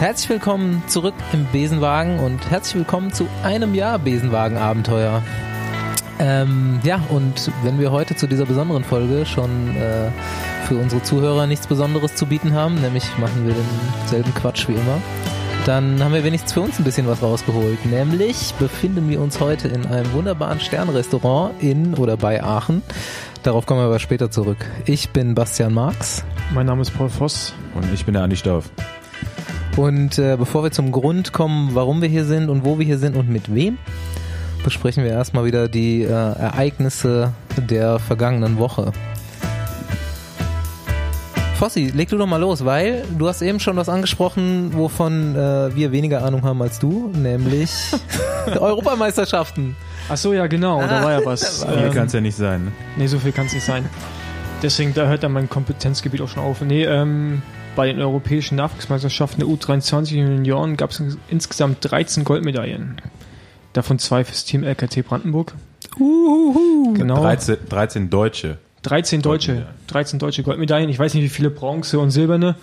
Herzlich willkommen zurück im Besenwagen und herzlich willkommen zu einem Jahr Besenwagen-Abenteuer. Ähm, ja, und wenn wir heute zu dieser besonderen Folge schon äh, für unsere Zuhörer nichts Besonderes zu bieten haben, nämlich machen wir denselben Quatsch wie immer, dann haben wir wenigstens für uns ein bisschen was rausgeholt. Nämlich befinden wir uns heute in einem wunderbaren Sternrestaurant in oder bei Aachen. Darauf kommen wir aber später zurück. Ich bin Bastian Marx. Mein Name ist Paul Voss. Und ich bin der Andi Stauf. Und äh, bevor wir zum Grund kommen, warum wir hier sind und wo wir hier sind und mit wem, besprechen wir erstmal wieder die äh, Ereignisse der vergangenen Woche. Fossi, leg du doch mal los, weil du hast eben schon was angesprochen, wovon äh, wir weniger Ahnung haben als du, nämlich Europameisterschaften. Ach so, ja genau, da war ja was. So viel kann es ja nicht sein. Ne? Nee, so viel kann es nicht sein. Deswegen, da hört dann mein Kompetenzgebiet auch schon auf. Nee, ähm, bei den europäischen Nachwuchsmeisterschaften der U23 Junioren gab es insgesamt 13 Goldmedaillen. Davon zwei fürs Team LKT Brandenburg. Uhuhu. Genau. 13, 13 Deutsche. 13 deutsche, 13 deutsche Goldmedaillen. Ich weiß nicht, wie viele Bronze und Silberne,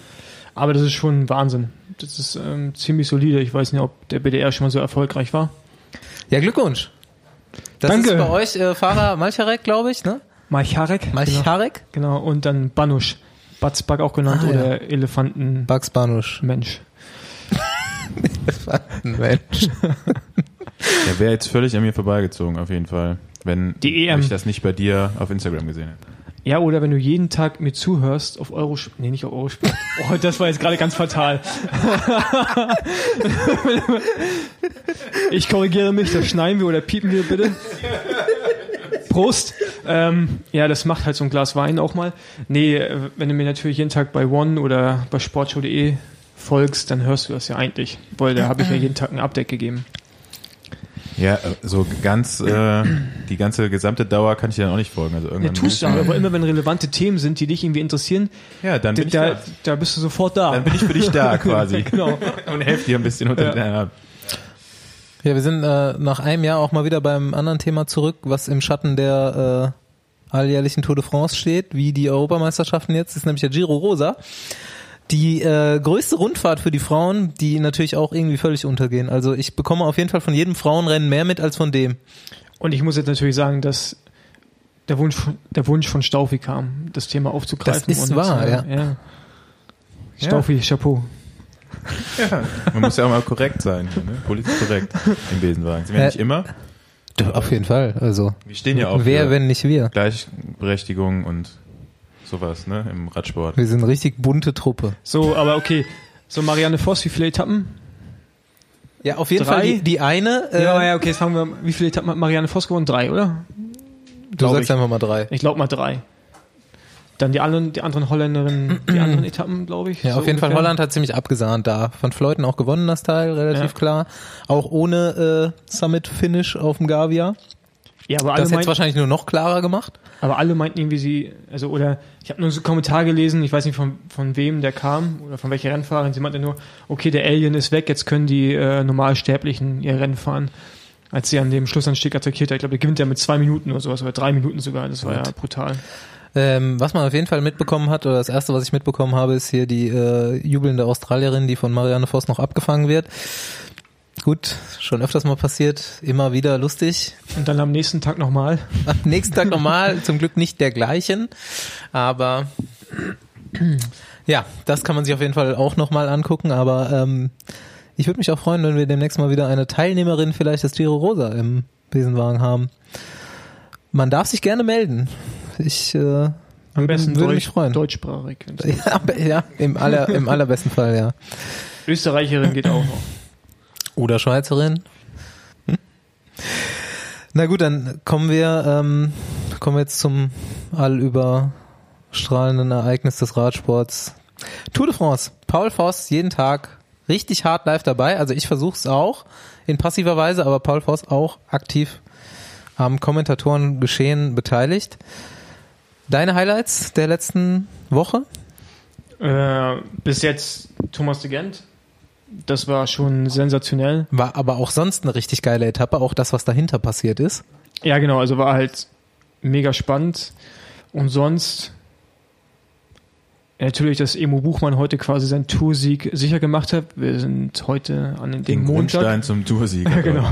aber das ist schon Wahnsinn. Das ist ähm, ziemlich solide. Ich weiß nicht, ob der BDR schon mal so erfolgreich war. Ja, Glückwunsch. Das Danke. ist bei euch äh, Fahrer Malcharek, glaube ich, ne? Malcharek. Malcharek? Genau. genau. Und dann Banusch. Batzbag auch genannt Ah, ja. oder Elefantenmensch. Bugs Banusch. Mensch. Der wäre jetzt völlig an mir vorbeigezogen, auf jeden Fall. Wenn Die EM. ich das nicht bei dir auf Instagram gesehen hätte. Ja, oder wenn du jeden Tag mir zuhörst auf Eurosport. Nee, nicht auf Eurosport. Oh, das war jetzt gerade ganz fatal. ich korrigiere mich, das schneiden wir oder piepen wir bitte. Prost. Ähm, ja, das macht halt so ein Glas Wein auch mal. Nee, äh, wenn du mir natürlich jeden Tag bei One oder bei sportshow.de folgst, dann hörst du das ja eigentlich. Weil da habe ich ja jeden Tag ein Update gegeben. Ja, äh, so ganz, äh, die ganze gesamte Dauer kann ich dir dann auch nicht folgen. Also Ja, irgendwann tust du, aber immer wenn relevante Themen sind, die dich irgendwie interessieren, Ja, dann bin, da, ich da, da. bist du sofort da. dann bin ich für dich da quasi. genau. Und helfe dir ein bisschen unter ja. Ja, wir sind äh, nach einem Jahr auch mal wieder beim anderen Thema zurück, was im Schatten der äh, alljährlichen Tour de France steht, wie die Europameisterschaften jetzt, ist nämlich der Giro Rosa. Die äh, größte Rundfahrt für die Frauen, die natürlich auch irgendwie völlig untergehen. Also ich bekomme auf jeden Fall von jedem Frauenrennen mehr mit als von dem. Und ich muss jetzt natürlich sagen, dass der Wunsch, von- der Wunsch von Staufi kam, das Thema aufzugreifen. Das ist und, wahr, äh, ja. ja. Staufi, Chapeau. Ja. Man muss ja auch mal korrekt sein, ne? politisch korrekt im Besenwagen. Sind wir Äh, nicht immer? Auf jeden Fall. Also Wir stehen ja auch wer, wenn nicht wir? Gleichberechtigung und sowas, ne, im Radsport. Wir sind eine richtig bunte Truppe. So, aber okay. So, Marianne Voss, wie viele Etappen? Ja, auf jeden Drei? Fall die, die eine. Äh, ja, ja, okay, jetzt fangen wir, wie viele Etappen hat Marianne Voss gewonnen? Drei, oder? du glaub sagst ich. einfach mal drei. Ich glaube mal drei. Dann die anderen, die anderen Holländerinnen, die anderen Etappen, glaube ich. Ja, so auf jeden Fall ungefähr. Holland hat ziemlich abgesahnt da. Van Fleuten auch gewonnen das Teil, relativ Ja. klar. Auch ohne äh, Summit-Finish auf dem Gavia. Ja, aber alle, Das hätte meinten, wahrscheinlich nur noch klarer gemacht. aber alle meinten irgendwie sie, also, oder, ich habe nur so einen Kommentar gelesen, ich weiß nicht von, von wem der kam oder von welcher Rennfahrerin. Sie meinte nur, okay, der Alien ist weg, jetzt können die äh, Normalsterblichen ihr Rennen fahren. Als sie an dem Schlussanstieg attackiert hat, ich glaube, der gewinnt ja mit zwei Minuten oder sowas, oder drei Minuten sogar. Das war ja brutal. Ähm, was man auf jeden Fall mitbekommen hat, oder das erste, was ich mitbekommen habe, ist hier die äh, jubelnde Australierin, die von Marianne Voss noch abgefangen wird. Gut, schon öfters mal passiert, immer wieder lustig. Und dann am nächsten Tag nochmal. Am nächsten Tag nochmal, zum Glück nicht der gleichen, aber ja, das kann man sich auf jeden Fall auch nochmal angucken, aber ähm, ich würde mich auch freuen, wenn wir demnächst mal wieder eine Teilnehmerin vielleicht des Giro Rosa im Besenwagen haben. Man darf sich gerne melden. Ich äh, Am würde, besten würde Deutsch, mich freuen. deutschsprachig. Ja, ja im, aller, im allerbesten Fall, ja. Österreicherin geht auch noch. Oder Schweizerin. Hm? Na gut, dann kommen wir, ähm, kommen wir jetzt zum allüberstrahlenden Ereignis des Radsports. Tour de France. Paul Voss jeden Tag richtig hart live dabei. Also ich versuche es auch in passiver Weise, aber Paul Voss auch aktiv am Kommentatoren geschehen beteiligt. Deine Highlights der letzten Woche? Äh, bis jetzt Thomas de Gent. Das war schon sensationell. War aber auch sonst eine richtig geile Etappe, auch das, was dahinter passiert ist. Ja, genau, also war halt mega spannend. Und sonst, natürlich, dass Emo Buchmann heute quasi seinen Toursieg sicher gemacht hat. Wir sind heute an dem Den Montag. Grundstein zum Toursieg. Ja, genau.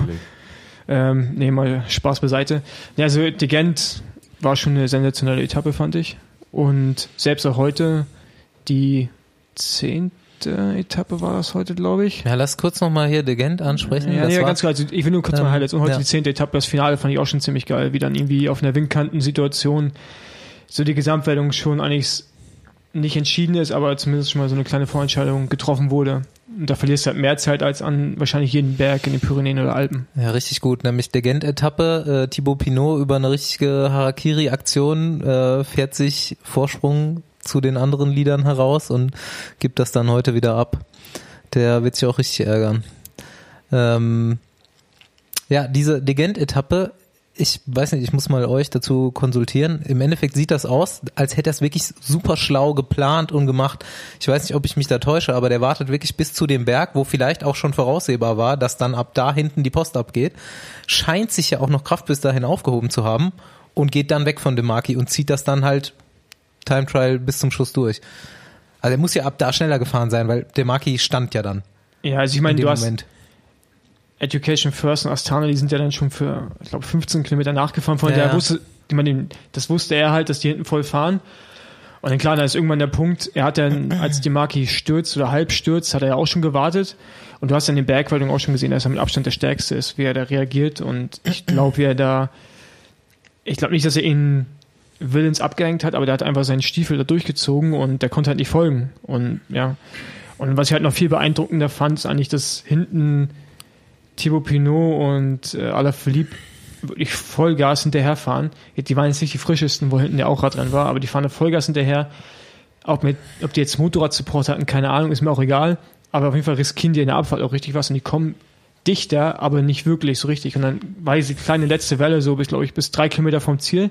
Ähm, nee, mal Spaß beiseite. Ja, also De Gent war schon eine sensationelle Etappe, fand ich. Und selbst auch heute, die zehnte Etappe war das heute, glaube ich. Ja, lass kurz nochmal hier De Gent ansprechen. Ja, war- ganz klar. Also ich will nur kurz Ähm, mal Highlights. Und heute ja. die zehnte Etappe, das Finale fand ich auch schon ziemlich geil, wie dann irgendwie auf einer Windkantensituation so die Gesamtwertung schon eigentlich nicht entschieden ist, aber zumindest schon mal so eine kleine Vorentscheidung getroffen wurde. Und da verlierst du halt mehr Zeit als an wahrscheinlich jeden Berg in den Pyrenäen oder Alpen. Ja, richtig gut. Nämlich der Gent-Etappe. Äh, Thibaut Pinot über eine richtige Harakiri-Aktion äh, fährt sich Vorsprung zu den anderen Liedern heraus und gibt das dann heute wieder ab. Der wird sich auch richtig ärgern. Ähm, ja, diese De Gent-Etappe, ich weiß nicht, ich muss mal euch dazu konsultieren. Im Endeffekt sieht das aus, als hätte er es wirklich super schlau geplant und gemacht. Ich weiß nicht, ob ich mich da täusche, aber der wartet wirklich bis zu dem Berg, wo vielleicht auch schon voraussehbar war, dass dann ab da hinten die Post abgeht. Scheint sich ja auch noch Kraft bis dahin aufgehoben zu haben und geht dann weg von dem Marki und zieht das dann halt Time Trial bis zum Schluss durch. Also er muss ja ab da schneller gefahren sein, weil der Marki stand ja dann Ja, also ich in meine, du hast Moment. Education First und Astana, die sind ja dann schon für, ich glaube, 15 Kilometer nachgefahren. Von Ja, der wusste, ich meine, das wusste er halt, dass die hinten voll fahren. Und dann klar, da ist irgendwann der Punkt, er hat dann, als die Marki stürzt oder halb stürzt, hat er ja auch schon gewartet. Und du hast dann den Bergwertung auch schon gesehen, dass er mit Abstand der Stärkste ist, wie er da reagiert. Und ich glaube, wie er da, ich glaube nicht, dass er ihn willens abgehängt hat, aber der hat einfach seinen Stiefel da durchgezogen und der konnte halt nicht folgen. Und ja. Und was ich halt noch viel beeindruckender fand, ist eigentlich, dass hinten Thibaut Pinot und äh, Alaphilippe wirklich Vollgas hinterherfahren. Die waren jetzt nicht die frischesten, wo hinten der auch Radrennen war, aber die fahren da Vollgas hinterher. Ob, mit, ob die jetzt Motorradsupport hatten, keine Ahnung, ist mir auch egal. Aber auf jeden Fall riskieren die in der Abfahrt auch richtig was und die kommen dichter, aber nicht wirklich so richtig. Und dann war diese kleine letzte Welle so bis, glaube ich, bis drei Kilometer vom Ziel.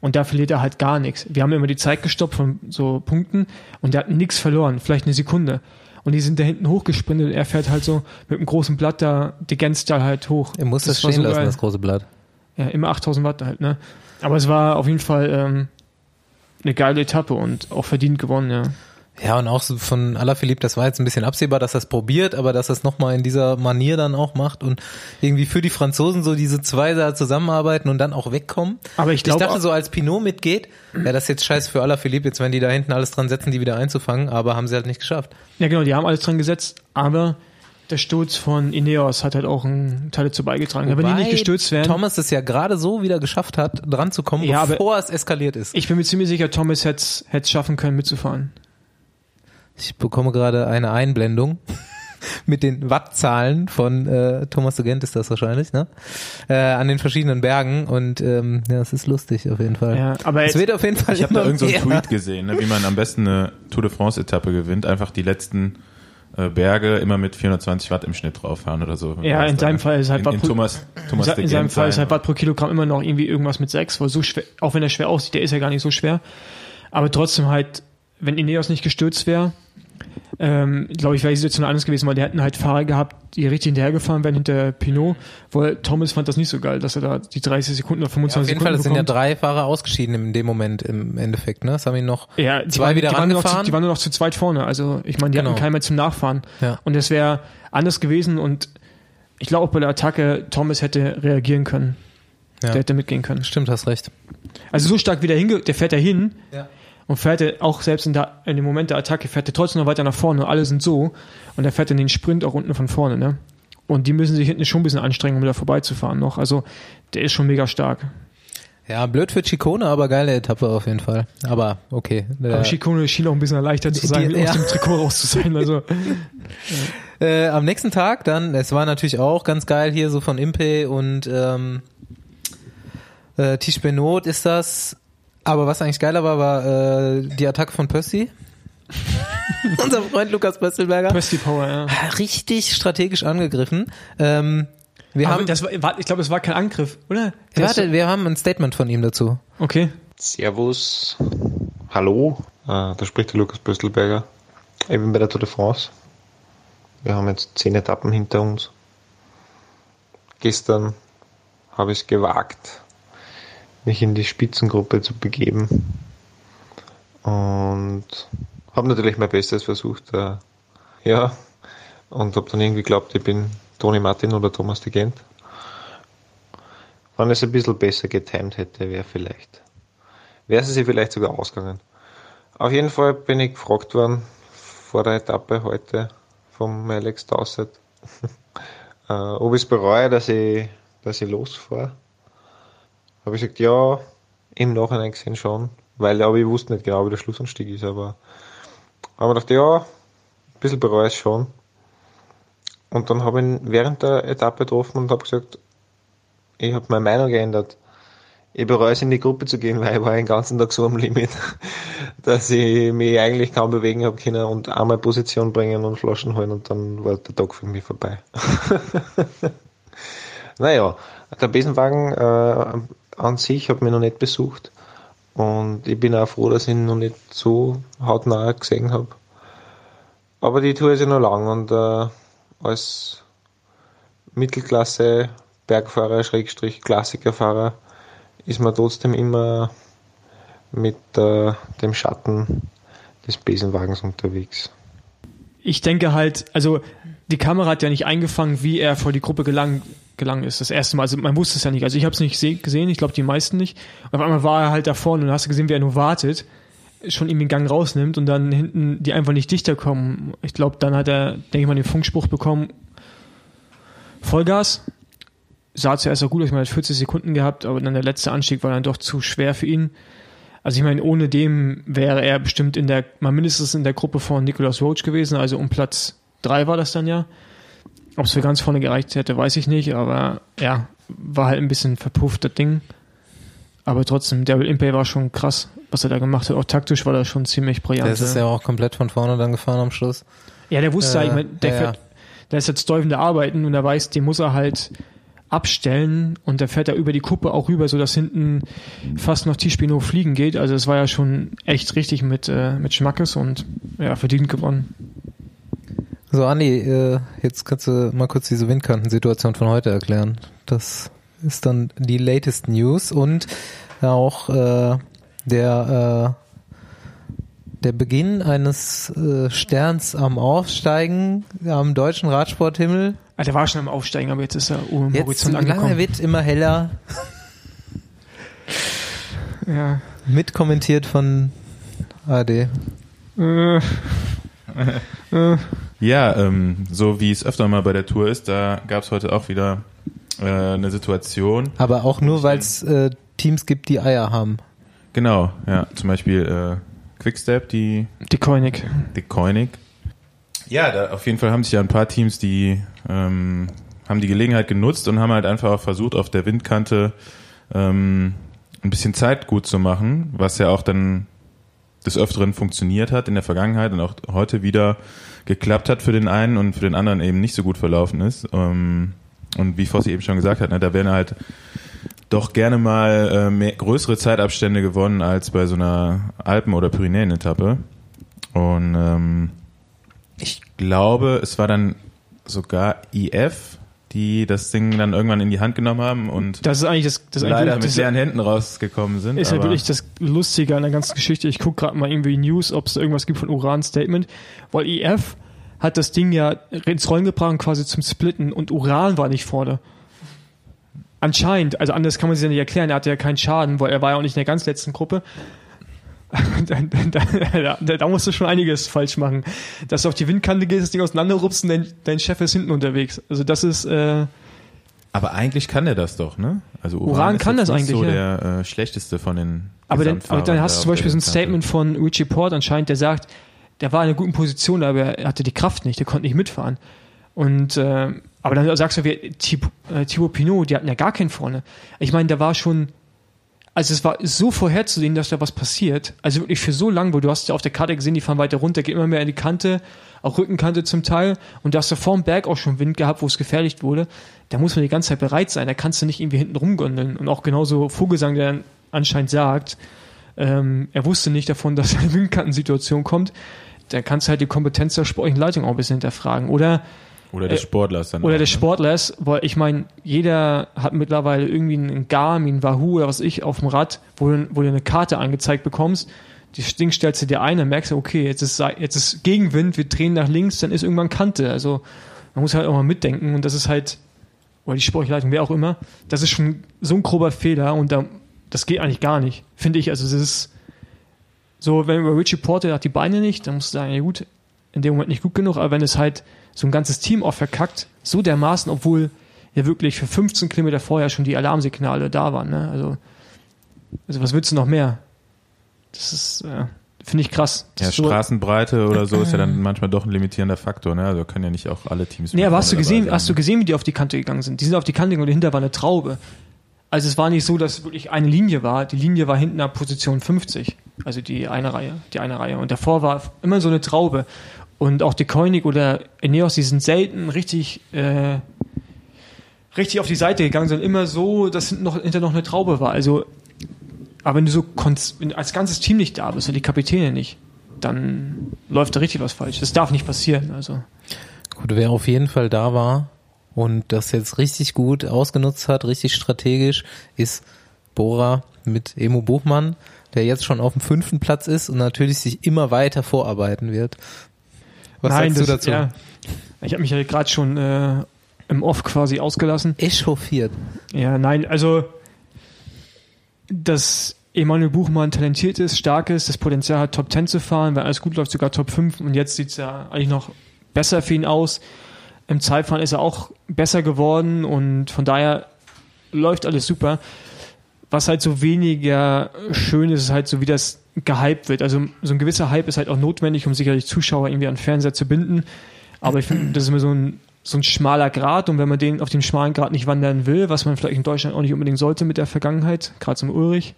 Und da verliert er halt gar nichts. Wir haben immer die Zeit gestoppt von so Punkten und der hat nichts verloren, vielleicht eine Sekunde. Und die sind da hinten hochgesprintet und er fährt halt so mit einem großen Blatt da die Gänzstall halt hoch. Er muss das, war stehen so lassen, geil. das große Blatt. Ja, immer 8000 Watt halt, ne? Aber es war auf jeden Fall ähm, eine geile Etappe und auch verdient gewonnen, ja. Ja, und auch so von Alaphilippe, das war jetzt ein bisschen absehbar, dass er es probiert, aber dass er es nochmal in dieser Manier dann auch macht und irgendwie für die Franzosen so diese zwei da zusammenarbeiten und dann auch wegkommen. Aber ich Ich dachte so, als Pinot mitgeht, ja, das ist jetzt scheiße für Alaphilippe, jetzt wenn die da hinten alles dran setzen, die wieder einzufangen, aber haben sie halt nicht geschafft. ja genau, die haben alles dran gesetzt, aber der Sturz von Ineos hat halt auch einen Teil dazu beigetragen. Ja, wenn die Wobei nicht gestürzt wären, Thomas es ja gerade so wieder geschafft hat, dran zu kommen, Ja, bevor es eskaliert ist. ich bin mir ziemlich sicher, Thomas hätte es schaffen können, mitzufahren. Ich bekomme gerade eine Einblendung mit den Wattzahlen von äh, Thomas de Gent ist das wahrscheinlich, ne? Äh, an den verschiedenen Bergen und ähm, ja, es ist lustig auf jeden Fall. Ja, aber es wird auf jeden Fall Ich habe da irgendeinen so Tweet gesehen, ne, wie man am besten eine Tour de France Etappe gewinnt. Einfach die letzten äh, Berge immer mit 420 Watt im Schnitt drauffahren oder so. Ja, in seinem Fall ist halt in, Watt in pro- Thomas, in, Thomas in seinem Fall ist halt Watt pro Kilogramm immer noch irgendwie irgendwas mit 6, weil so schwer, auch wenn er schwer aussieht, der ist ja gar nicht so schwer. Aber trotzdem halt, wenn Ineos nicht gestürzt wäre, ähm, glaube ich, wäre die Situation anders gewesen, weil die hätten halt Fahrer gehabt, die richtig hinterhergefahren wären hinter Pinot, weil Thomas fand das nicht so geil, dass er da die 30 Sekunden oder Ja, 25 auf jeden Fall, Sekunden es sind ja drei Fahrer ausgeschieden in dem Moment im Endeffekt, ne? Das haben ihn noch Ja, die zwei waren, wieder die waren, nur noch zu, rangefahren. die waren nur noch zu zweit vorne. Also ich meine, die Genau. hatten keinen mehr zum Nachfahren. Ja. Und es wäre anders gewesen und ich glaube auch bei der Attacke, Thomas hätte reagieren können. Ja. Der hätte mitgehen können. Stimmt, hast recht. Also so stark wie der hinge, der fährt da hin Ja. Und fährt er auch selbst in, der, in dem Moment der Attacke, fährt er trotzdem noch weiter nach vorne. Alle sind so und er fährt dann den Sprint auch unten von vorne. Ne? Und die müssen sich hinten schon ein bisschen anstrengen, um da vorbeizufahren noch. Also der ist schon mega stark. Ja, blöd für Chicone, aber geile Etappe auf jeden Fall. Aber okay. Aber Schikone schien auch ein bisschen erleichtert zu sein, Die- aus ja. dem Trikot raus zu sein. Also Äh, am nächsten Tag dann, es war natürlich auch ganz geil hier so von Impe und ähm, äh, Tisch Benot ist das. Aber was eigentlich geiler war, war äh, die Attacke von Percy. Unser Freund Lukas Pöstelberger. Presty Power, ja. Richtig strategisch angegriffen. Ähm, wir Aber haben, das war, ich glaube, es war kein Angriff, oder? Der warte, wir haben ein Statement von ihm dazu. Okay. Servus, hallo, äh, da spricht der Lukas Böstelberger. Ich bin bei der Tour de France. Wir haben jetzt zehn Etappen hinter uns. Gestern habe ich es gewagt, mich in die Spitzengruppe zu begeben und habe natürlich mein Bestes versucht. Äh, ja, und habe dann irgendwie geglaubt, ich bin Toni Martin oder Thomas de Gent. Wenn es ein bisschen besser getimt hätte, wäre vielleicht, wäre sie vielleicht sogar ausgegangen. Auf jeden Fall bin ich gefragt worden vor der Etappe heute vom Alex Dowsett, äh, ob ich es bereue, dass ich, dass ich losfahre. Habe ich gesagt, ja, im Nachhinein gesehen schon, weil aber ich wusste nicht genau, wie der Schlussanstieg ist, aber habe mir gedacht, ja, ein bisschen bereue ich schon. Und dann habe ich ihn während der Etappe getroffen und habe gesagt, ich habe meine Meinung geändert. Ich bereue es in die Gruppe zu gehen, weil ich war den ganzen Tag so am Limit, dass ich mich eigentlich kaum bewegen habe können und einmal Position bringen und Flaschen holen und dann war der Tag für mich vorbei. naja, der Besenwagen äh, an sich hat mich noch nicht besucht und ich bin auch froh, dass ich ihn noch nicht so hautnah gesehen habe. Aber die Tour ist ja noch lang und äh, als Mittelklasse Bergfahrer, Schrägstrich Klassikerfahrer, ist man trotzdem immer mit äh, dem Schatten des Besenwagens unterwegs. Ich denke halt, also die Kamera hat ja nicht eingefangen, wie er vor die Gruppe gelangt gelangt ist. Das erste Mal. Also man wusste es ja nicht. Also ich habe es nicht gesehen, ich glaube die meisten nicht. auf einmal war er halt da vorne und hast gesehen, wie er nur wartet, schon ihm den Gang rausnimmt und dann hinten die einfach nicht dichter kommen. Ich glaube, dann hat er, denke ich mal, den Funkspruch bekommen, Vollgas. Sah zuerst auch gut man hat 40 Sekunden gehabt, aber dann der letzte Anstieg war dann doch zu schwer für ihn. Also ich meine, ohne dem wäre er bestimmt in der, mal mindestens in der Gruppe von Nicolas Roach gewesen, also um Platz drei war das dann ja. Ob es für ganz vorne gereicht hätte, weiß ich nicht, aber ja, war halt ein bisschen verpufft, das Ding. Aber trotzdem, Daryl Impey war schon krass, was er da gemacht hat. Auch taktisch war er schon ziemlich brillant. Der ist ja auch komplett von vorne dann gefahren am Schluss. Ja, der wusste, äh, ich mein, der, ja, fährt, der ist jetzt Teufel Arbeiten und er weiß, den muss er halt abstellen und der fährt da über die Kuppe auch rüber, so dass hinten fast noch Tischpino fliegen geht. Also es war ja schon echt richtig mit, äh, mit Schmackes und ja, verdient gewonnen. So, Andi, äh, jetzt kannst du mal kurz diese Windkantensituation von heute erklären. Das ist dann die latest News und auch äh, der äh, der Beginn eines äh, Sterns am Aufsteigen am deutschen Radsporthimmel. Ah, der war schon am Aufsteigen, aber jetzt ist er oben im Horizont angekommen. Lange wird immer heller. ja. Mitkommentiert von AD. Äh. äh. Ja, ähm, so wie es öfter mal bei der Tour ist, da gab es heute auch wieder äh, eine Situation. Aber auch nur, weil es äh, Teams gibt, die Eier haben. Genau, ja. Zum Beispiel äh, Quickstep, die. Die Koenig. Die Koenig. Ja, da, auf jeden Fall haben sich ja ein paar Teams, die ähm, haben die Gelegenheit genutzt und haben halt einfach auch versucht, auf der Windkante ähm, ein bisschen Zeit gut zu machen, was ja auch dann des Öfteren funktioniert hat in der Vergangenheit und auch heute wieder geklappt hat für den einen und für den anderen eben nicht so gut verlaufen ist. Ähm, und wie Fossi eben schon gesagt hat, ne, da werden halt doch gerne mal äh, mehr, größere Zeitabstände gewonnen als bei so einer Alpen- oder Pyrenäen-Etappe. Und ähm, ich glaube, es war dann sogar IF, die das Ding dann irgendwann in die Hand genommen haben und das ist eigentlich das, das leider eigentlich, mit leeren Händen rausgekommen sind. Ist ja wirklich das Lustige an der ganzen Geschichte. Ich gucke gerade mal irgendwie News, ob es da irgendwas gibt von Uran Statement, weil IF hat das Ding ja ins Rollen gebracht quasi zum Splitten und Uran war nicht vorne. Anscheinend, also anders kann man sich ja nicht erklären, er hatte ja keinen Schaden, weil er war ja auch nicht in der ganz letzten Gruppe. da, da, da, musst du schon einiges falsch machen. Dass du auf die Windkante gehst, das Ding auseinanderrupst und dein, dein Chef ist hinten unterwegs. Also das ist. Äh, aber eigentlich kann er das doch, ne? Also Uran, Uran kann das eigentlich. So ja. der äh, schlechteste von den. Aber dann, aber dann hast du zum Beispiel so ein Statement von Richie Port anscheinend, der sagt, der war in einer guten Position, aber er hatte die Kraft nicht, der konnte nicht mitfahren. Und äh, aber dann sagst du, wie äh, Thibaut Pinot, die hatten ja gar keinen vorne. Ich meine, da war schon also es war so vorherzusehen, dass da was passiert. Also wirklich für so lang, wo du hast ja auf der Karte gesehen, die fahren weiter runter, geht immer mehr in die Kante, auch Rückenkante zum Teil. Und da hast du vorm Berg auch schon Wind gehabt, wo es gefährlich wurde. Da muss man die ganze Zeit bereit sein. Da kannst du nicht irgendwie hinten rumgondeln. Und auch genauso Vogelsang, der dann anscheinend sagt, ähm, er wusste nicht davon, dass eine Windkantensituation kommt. Da kannst du halt die Kompetenz der sportlichen Leitung auch ein bisschen hinterfragen. Oder oder des äh, Sportlers dann. Oder auch, des ne? Sportlers, weil ich meine, jeder hat mittlerweile irgendwie einen Garmin, Wahoo oder was ich auf dem Rad, wo du, wo du eine Karte angezeigt bekommst. das Ding stellst du dir ein, dann merkst du, okay, jetzt ist, jetzt ist Gegenwind, wir drehen nach links, dann ist irgendwann Kante. Also man muss halt auch mal mitdenken und das ist halt, oder die Sportleitung, wer auch immer, das ist schon so ein grober Fehler und da, das geht eigentlich gar nicht, finde ich. Also das ist so, wenn über Richie Porter hat die Beine nicht, dann musst du sagen, ja gut, in dem Moment nicht gut genug, aber wenn es halt so ein ganzes Team auch verkackt, so dermaßen, obwohl ja wirklich für 15 Kilometer vorher schon die Alarmsignale da waren. Ne? Also, also was willst du noch mehr? Das ist, äh, finde ich krass. Ja, Straßenbreite oder so ist ja dann manchmal doch ein limitierender Faktor. Ne? Also können ja nicht auch alle Teams. Nee, aber hast du gesehen, sein. hast du gesehen, wie die auf die Kante gegangen sind? Die sind auf die Kante gegangen und dahinter war eine Traube. Also es war nicht so, dass wirklich eine Linie war. Die Linie war hinten ab Position 50. Also die eine Reihe, die eine Reihe. Und davor war immer so eine Traube. Und auch die Koenig oder Eneos, die sind selten richtig, äh, richtig auf die Seite gegangen, sondern immer so, dass noch, hinter noch eine Traube war. Also, aber wenn du so wenn als ganzes Team nicht da bist und die Kapitäne nicht, dann läuft da richtig was falsch. Das darf nicht passieren. Also. Gut, wer auf jeden Fall da war und das jetzt richtig gut ausgenutzt hat, richtig strategisch, ist Bora mit Emo Buchmann, der jetzt schon auf dem fünften Platz ist und natürlich sich immer weiter vorarbeiten wird. Was Nein, sagst das, du dazu? Ja, ich habe mich ja gerade schon äh, im Off quasi ausgelassen. Echauffiert. Ja, nein, also dass Emanuel Buchmann talentiert ist, stark ist, das Potenzial hat, Top 10 zu fahren, wenn alles gut läuft, sogar Top 5 und jetzt sieht es ja eigentlich noch besser für ihn aus. Im Zeitfahren ist er auch besser geworden und von daher läuft alles super. Was halt so weniger schön ist, ist halt so, wie das gehypt wird. Also so ein gewisser Hype ist halt auch notwendig, um sicherlich Zuschauer irgendwie an Fernseher zu binden. Aber ich finde, das ist immer so ein, so ein schmaler Grad und wenn man den auf dem schmalen Grad nicht wandern will, was man vielleicht in Deutschland auch nicht unbedingt sollte mit der Vergangenheit, gerade zum Ulrich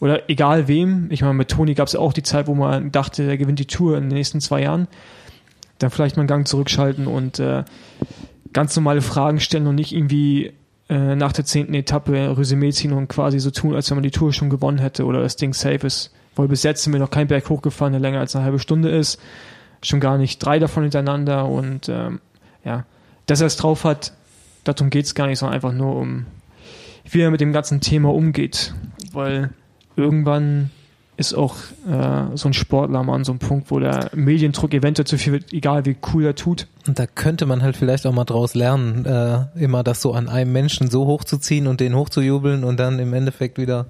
oder egal wem, ich meine, mit Toni gab es auch die Zeit, wo man dachte, der gewinnt die Tour in den nächsten zwei Jahren, dann vielleicht mal einen Gang zurückschalten und äh, ganz normale Fragen stellen und nicht irgendwie äh, nach der zehnten Etappe Resümee ziehen und quasi so tun, als wenn man die Tour schon gewonnen hätte oder das Ding safe ist. Weil bis jetzt sind wir noch kein Berg hochgefahren, der länger als eine halbe Stunde ist. Schon gar nicht drei davon hintereinander. Und ähm, ja, dass er es drauf hat, darum geht es gar nicht, sondern einfach nur um, wie er mit dem ganzen Thema umgeht. Weil irgendwann ist auch äh, so ein Sportler mal an so einem Punkt, wo der Mediendruck eventuell zu viel wird, egal wie cool er tut. Und da könnte man halt vielleicht auch mal draus lernen, äh, immer das so an einem Menschen so hochzuziehen und den hochzujubeln und dann im Endeffekt wieder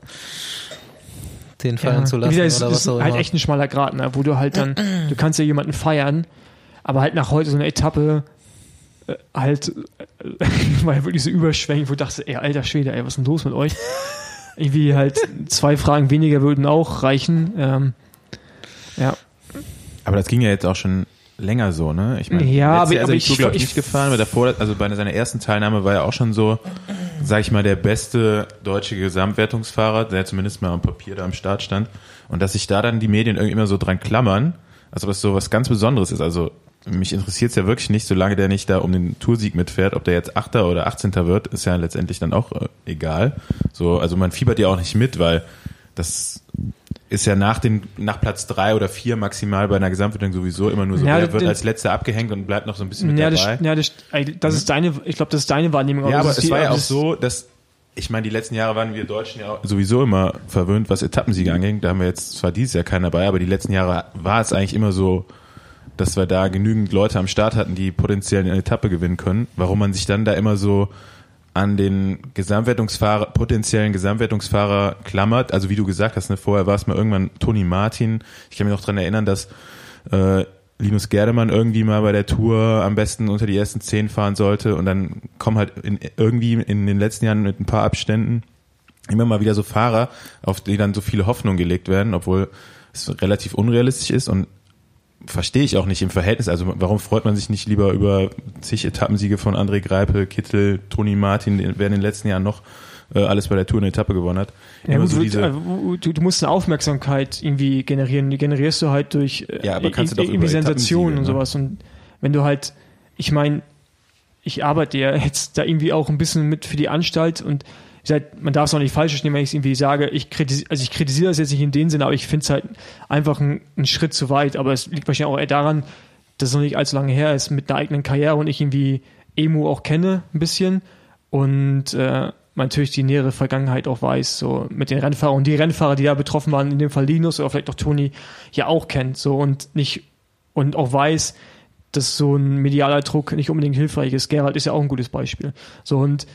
den fallen ja. zu lassen. Wieder ist, oder was ist halt immer. echt ein schmaler Grad, ne? wo du halt dann, du kannst ja jemanden feiern, aber halt nach heute so eine Etappe äh, halt, äh, weil wirklich so überschwänglich, wo du dachtest, ey, alter Schwede, ey, was ist denn los mit euch? Irgendwie halt zwei Fragen weniger würden auch reichen. Ähm, ja. Aber das ging ja jetzt auch schon länger so, ne? Ich meine, ja, aber, Jahr aber ich, glaube ich, nicht gefahren, weil davor, also bei seiner ersten Teilnahme war er auch schon so, sag ich mal, der beste deutsche Gesamtwertungsfahrer, der zumindest mal am Papier da am Start stand. Und dass sich da dann die Medien irgendwie immer so dran klammern, also was so was ganz Besonderes ist. Also mich interessiert es ja wirklich nicht, solange der nicht da um den Toursieg mitfährt, ob der jetzt Achter oder Achtzehnter wird, ist ja letztendlich dann auch äh, egal. So, also man fiebert ja auch nicht mit, weil das ist ja nach den nach Platz drei oder vier maximal bei einer Gesamtwertung sowieso immer nur so, ja, der wird als letzter abgehängt und bleibt noch so ein bisschen mit ja, dabei. Das, ja, das, das ist deine, ich glaube, das ist deine Wahrnehmung. Ja, aber es war ja auch so, dass ich meine, die letzten Jahre waren wir Deutschen ja sowieso immer verwöhnt, was Etappensiege anging. Da haben wir jetzt zwar dieses Jahr keinen dabei, aber die letzten Jahre war es eigentlich immer so, dass wir da genügend Leute am Start hatten, die potenziell eine Etappe gewinnen können. Warum man sich dann da immer so an den Gesamtwertungsfahrer, potenziellen Gesamtwertungsfahrer klammert. Also wie du gesagt hast, ne, vorher war es mal irgendwann Toni Martin. Ich kann mich noch dran erinnern, dass äh, Linus Gerdemann irgendwie mal bei der Tour am besten unter die ersten zehn fahren sollte und dann kommen halt in, irgendwie in den letzten Jahren mit ein paar Abständen immer mal wieder so Fahrer, auf die dann so viele Hoffnungen gelegt werden, obwohl es relativ unrealistisch ist und verstehe ich auch nicht im Verhältnis. Also warum freut man sich nicht lieber über zig Etappensiege von André Greipel, Kittel, Toni Martin, wer in den letzten Jahren noch äh, alles bei der Tour eine Etappe gewonnen hat. Ja, gut, so du, du, du, musst eine Aufmerksamkeit irgendwie generieren. Die generierst du halt durch äh, ja, aber kannst du irgendwie Sensationen und ne? sowas. Und wenn du halt, ich meine, ich arbeite ja jetzt da irgendwie auch ein bisschen mit für die Anstalt und wie gesagt, man darf es auch nicht falsch verstehen, wenn ich es irgendwie sage, ich kritisiere, also ich kritisiere das jetzt nicht in dem Sinne, aber ich finde es halt einfach ein, ein, Schritt zu weit. Aber es liegt wahrscheinlich auch eher daran, dass es noch nicht allzu lange her ist mit einer eigenen Karriere und ich irgendwie Emu auch kenne ein bisschen. Und äh, natürlich die nähere Vergangenheit auch weiß, so mit den Rennfahrern und die Rennfahrer, die da betroffen waren, in dem Fall Linus oder vielleicht auch Toni, ja auch kennt, so und nicht und auch weiß, dass so ein medialer Druck nicht unbedingt hilfreich ist. Gerald ist ja auch ein gutes Beispiel. So und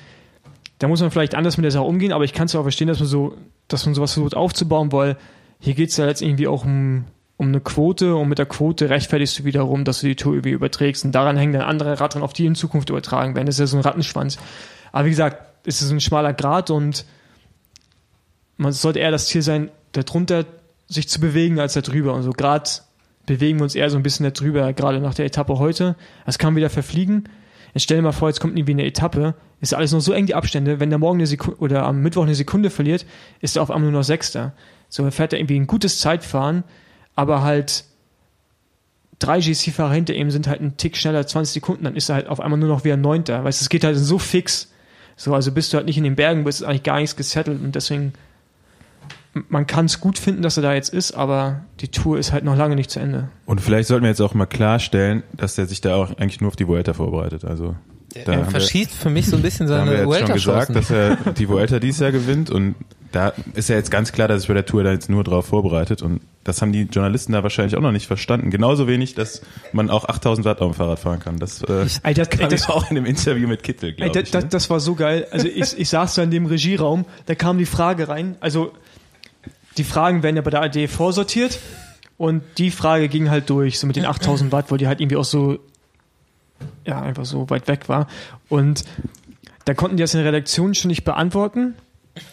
da muss man vielleicht anders mit der Sache umgehen, aber ich kann es ja auch verstehen, dass man so, dass man sowas versucht aufzubauen, weil hier geht es ja jetzt irgendwie auch um, um eine Quote und mit der Quote rechtfertigst du wiederum, dass du die Tour irgendwie überträgst und daran hängen dann andere Radrennen, auf die in Zukunft übertragen werden. Das ist ja so ein Rattenschwanz. Aber wie gesagt, es ist ein schmaler Grad und man sollte eher das Ziel sein, darunter sich zu bewegen, als darüber. Und so gerade bewegen wir uns eher so ein bisschen darüber, gerade nach der Etappe heute. Es kann wieder verfliegen. Jetzt stell dir mal vor, jetzt kommt irgendwie eine Etappe, ist alles noch so eng die Abstände, wenn der morgen eine Sekunde oder am Mittwoch eine Sekunde verliert, ist er auf einmal nur noch Sechster. So, er fährt er irgendwie ein gutes Zeitfahren, aber halt drei GC-Fahrer hinter ihm sind halt einen Tick schneller, 20 Sekunden, dann ist er halt auf einmal nur noch wieder Neunter. Weißt du, es geht halt so fix. So, also bist du halt nicht in den Bergen, bist eigentlich gar nichts gesettelt und deswegen, man kann es gut finden, dass er da jetzt ist, aber die Tour ist halt noch lange nicht zu Ende. Und vielleicht sollten wir jetzt auch mal klarstellen, dass er sich da auch eigentlich nur auf die Vuelta vorbereitet. Also da er verschießt für mich so ein bisschen wir, wir seine jetzt schon gesagt, dass er die Vuelta dieses Jahr gewinnt und da ist ja jetzt ganz klar, dass sich bei der Tour da jetzt nur drauf vorbereitet und das haben die Journalisten da wahrscheinlich auch noch nicht verstanden. Genauso wenig, dass man auch 8000 Watt auf dem Fahrrad fahren kann. Das äh, Ey, das, ey, kam das, auch in dem Interview mit Kittel, glaube das, ich. das, ne? das war so geil. Also ich, ich saß da in dem Regieraum, da kam die Frage rein, also die Fragen werden ja bei der AD vorsortiert. Und die Frage ging halt durch, so mit den 8000 Watt, weil die halt irgendwie auch so, ja, einfach so weit weg war. Und da konnten die das in der Redaktion schon nicht beantworten.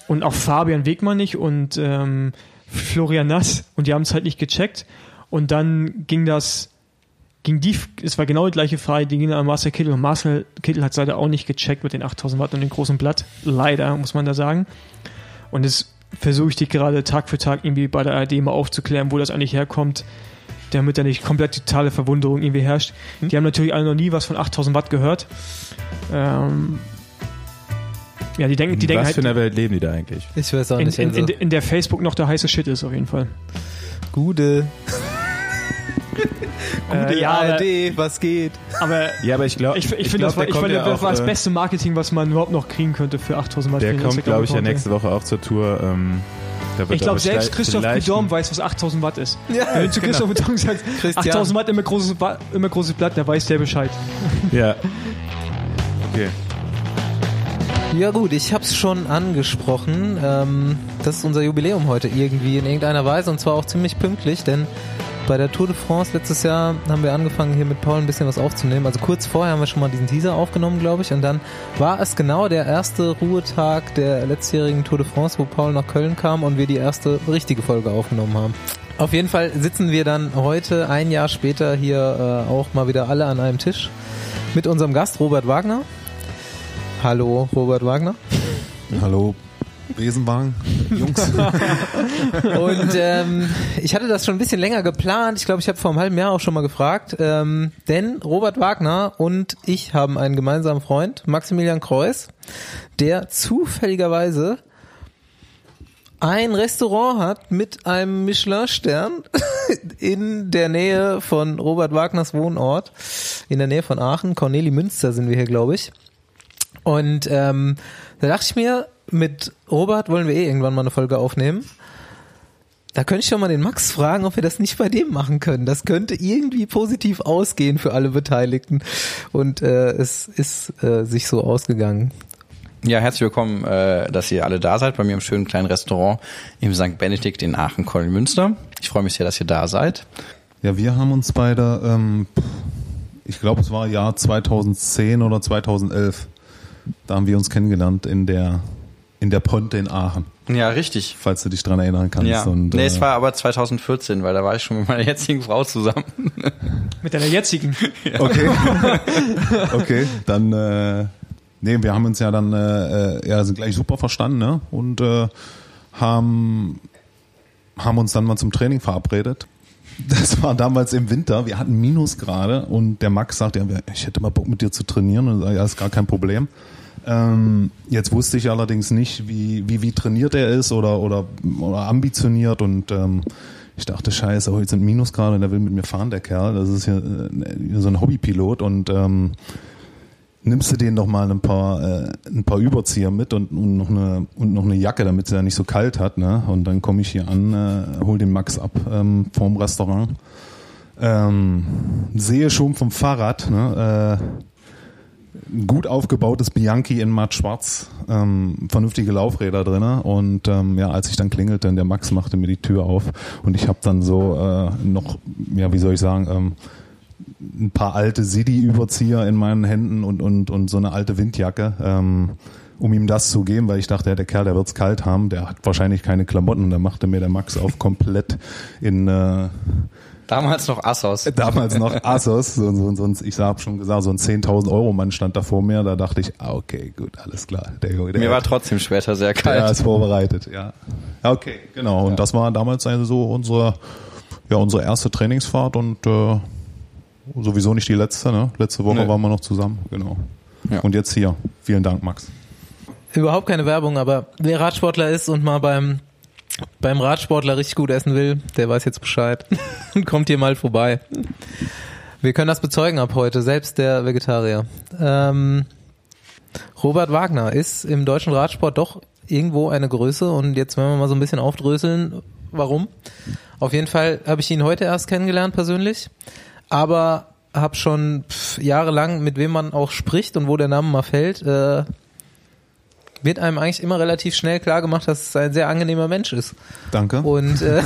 Und auch Fabian Wegmann nicht und ähm, Florian Nass. Und die haben es halt nicht gecheckt. Und dann ging das ging die, es war genau die gleiche Frage, die ging an Marcel Kittel. Und Marcel Kittel hat es leider auch nicht gecheckt mit den 8000 Watt und dem großen Blatt, leider, muss man da sagen. Und das versuche ich die gerade Tag für Tag irgendwie bei der ARD mal aufzuklären, wo das eigentlich herkommt, damit da nicht komplett totale Verwunderung irgendwie herrscht. Die haben natürlich alle noch nie was von 8000 Watt gehört. Ähm, ja, die denken, die denken Was halt, für eine Welt leben die da eigentlich? Ich weiß auch in, nicht. in, Also. in, in der Facebook noch der heiße Shit ist auf jeden Fall. Gute. Äh, ja, aber, ARD, was geht? aber Ja, aber ich glaube, ich, ich, finde, das, war, ich fand, das war das äh, beste Marketing, was man überhaupt noch kriegen könnte für 8000 Watt. Der für den kommt, glaube ich, ja nächste Woche auch zur Tour. Ähm, da Ich glaube, selbst Christoph ein- weiß, was 8000 Watt ist. Ja, Wenn du zu Christoph Prudhomme sagst, Christian. 8000 Watt immer großes, immer großes Blatt, der weiß der Bescheid. Ja. Okay. Ja gut, ich habe es schon angesprochen. Ähm, das ist unser Jubiläum heute irgendwie in irgendeiner Weise und zwar auch ziemlich pünktlich, denn bei der Tour de France letztes Jahr haben wir angefangen hier mit Paul ein bisschen was aufzunehmen. Also kurz vorher haben wir schon mal diesen Teaser aufgenommen, glaube ich, und dann war es genau der erste Ruhetag der letztjährigen Tour de France, wo Paul nach Köln kam und wir die erste richtige Folge aufgenommen haben. Auf jeden Fall sitzen wir dann heute, ein Jahr später, hier äh, auch mal wieder alle an einem Tisch mit unserem Gast Robert Wagner. Hallo, Robert Wagner. Hallo, Besenwagen, Jungs. Und ähm, ich hatte das schon ein bisschen länger geplant. Ich glaube, ich habe vor einem halben Jahr auch schon mal gefragt. Ähm, denn Robert Wagner und ich haben einen gemeinsamen Freund, Maximilian Kreuß, der zufälligerweise ein Restaurant hat mit einem Michelin-Stern in der Nähe von Robert Wagners Wohnort, in der Nähe von Aachen. Corneli Münster sind wir hier, glaube ich. Und ähm, da dachte ich mir, mit Robert wollen wir eh irgendwann mal eine Folge aufnehmen. Da könnte ich schon mal den Max fragen, ob wir das nicht bei dem machen können. Das könnte irgendwie positiv ausgehen für alle Beteiligten. Und äh, es ist äh, sich so ausgegangen. Ja, herzlich willkommen, äh, dass ihr alle da seid bei mir im schönen kleinen Restaurant im St. Benedikt in Aachen-Kollen-Münster. Ich freue mich sehr, dass ihr da seid. Ja, wir haben uns beide, ähm, ich glaube, es war Jahr 2010 oder 2011. Da haben wir uns kennengelernt in der in der Ponte in Aachen, Ja, richtig. falls du dich dran erinnern kannst. Ja. Und, nee, äh, es war aber 2014, weil da war ich schon mit meiner jetzigen Frau zusammen. Mit deiner jetzigen. Okay. okay, dann äh, nee, wir haben uns ja dann äh, äh, ja sind gleich super verstanden, ne? Und äh, haben haben uns dann mal zum Training verabredet. Das war damals im Winter, wir hatten Minusgrade und der Max sagte, ja, ich hätte mal Bock mit dir zu trainieren und ich sag, ja, ist gar kein Problem. Ähm, jetzt wusste ich allerdings nicht, wie, wie, wie trainiert er ist oder, oder, oder ambitioniert und ähm, ich dachte, scheiße, heute sind Minusgrade und der will mit mir fahren, der Kerl. Das ist ja äh, so ein Hobbypilot und ähm, nimmst du denen doch mal ein paar, äh, ein paar Überzieher mit und, und, noch eine, und noch eine Jacke, damit sie ja nicht so kalt hat. Ne? Und dann komme ich hier an, äh, hol den Max ab ähm, vorm Restaurant. Ähm, sehe schon vom Fahrrad, ne, äh, gut aufgebautes Bianchi in matt schwarz, ähm, vernünftige Laufräder drinne und ähm, ja, als ich dann klingelte, der Max machte mir die Tür auf und ich habe dann so äh, noch, ja, wie soll ich sagen, ähm, ein paar alte Sidi-Überzieher in meinen Händen und, und, und so eine alte Windjacke, ähm, um ihm das zu geben, weil ich dachte, ja, der Kerl, der wird's kalt haben, der hat wahrscheinlich keine Klamotten. Da machte mir der Max auf komplett in äh, Damals noch Assos. damals noch Asos, so, so, so, ein- ich habe schon gesagt, so ein 10.000 Euro Mann stand da vor mir. Da dachte ich, ah, okay, gut, alles klar. Der der, Mir war trotzdem später sehr kalt. ist vorbereitet, ja. Ja, Okay, genau. Und das war damals also so unsere, ja, unsere erste Trainingsfahrt und äh, sowieso nicht die letzte. Ne? Letzte Woche Nee. waren wir noch zusammen, genau. Ja. Und jetzt hier. Vielen Dank, Max. Überhaupt keine Werbung, aber wer Radsportler ist und mal beim beim Radsportler richtig gut essen will, der weiß jetzt Bescheid und kommt hier mal vorbei. Wir können das bezeugen ab heute, selbst der Vegetarier. Ähm, Robert Wagner ist im deutschen Radsport doch irgendwo eine Größe und jetzt werden wir mal so ein bisschen aufdröseln, warum. Auf jeden Fall habe ich ihn heute erst kennengelernt persönlich, aber habe schon pff, jahrelang, mit wem man auch spricht und wo der Name mal fällt, äh, wird einem eigentlich immer relativ schnell klar gemacht, dass es ein sehr angenehmer Mensch ist. Danke. Und äh,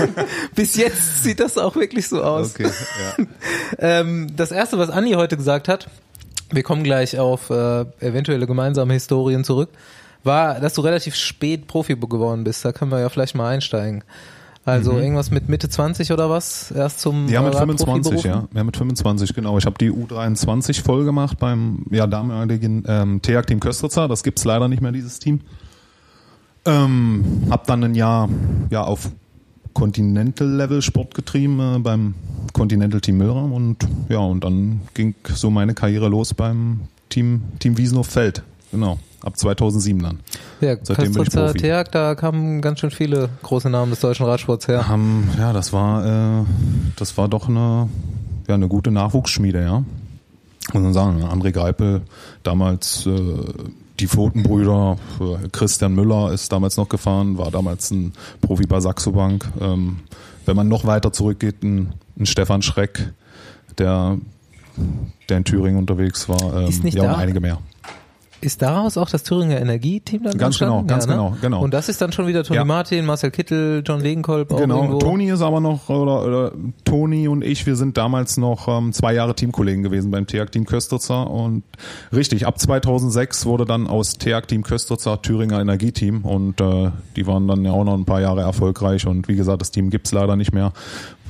bis jetzt sieht das auch wirklich so aus. okay, ja. Ähm, das erste, was Andi heute gesagt hat, wir kommen gleich auf äh, eventuelle gemeinsame Historien zurück, war, dass du relativ spät Profi geworden bist. Da können wir ja vielleicht mal einsteigen. Also irgendwas mit Mitte 20 oder was? Erst zum Ja, mit äh, 25, Radprofi ja. Ja, mit 25, genau. Ich habe die U23 voll gemacht beim ja, damaligen ähm, TEAG Team Köstritzer. Das gibt's leider nicht mehr, dieses Team. Ähm, hab dann ein Jahr ja auf Continental-Level Sport getrieben äh, beim Continental Team Milram und ja, und dann ging so meine Karriere los beim Team, Team Wiesenow Feld. Genau. Ab 2007 dann. Ja, Seitdem bin ich Profi. Teag, da kamen ganz schön viele große Namen des deutschen Radsports her. haben, ja, das war, äh, das war doch eine, ja, eine gute Nachwuchsschmiede, ja. Muss man sagen, André Greipel, damals äh, die Pfotenbrüder, äh, Christian Müller ist damals noch gefahren, war damals ein Profi bei Saxo Bank. Ähm, wenn man noch weiter zurückgeht, ein, ein Stefan Schreck, der, der in Thüringen unterwegs war, ähm, Ist nicht ja, da? und einige mehr. Ist daraus auch das Thüringer Energieteam dann Ganz genau, ganz genau, genau. Und das ist dann schon wieder Toni Ja. Martin, Marcel Kittel, John Degenkolb auch Genau. Toni ist aber noch, oder, oder Toni und ich, wir sind damals noch ähm, zwei Jahre Teamkollegen gewesen beim TEAG Team Köstritzer und richtig, ab 2006 wurde dann aus TEAG Team Köstritzer Thüringer Energieteam und äh, die waren dann ja auch noch ein paar Jahre erfolgreich und wie gesagt, das Team gibt's leider nicht mehr,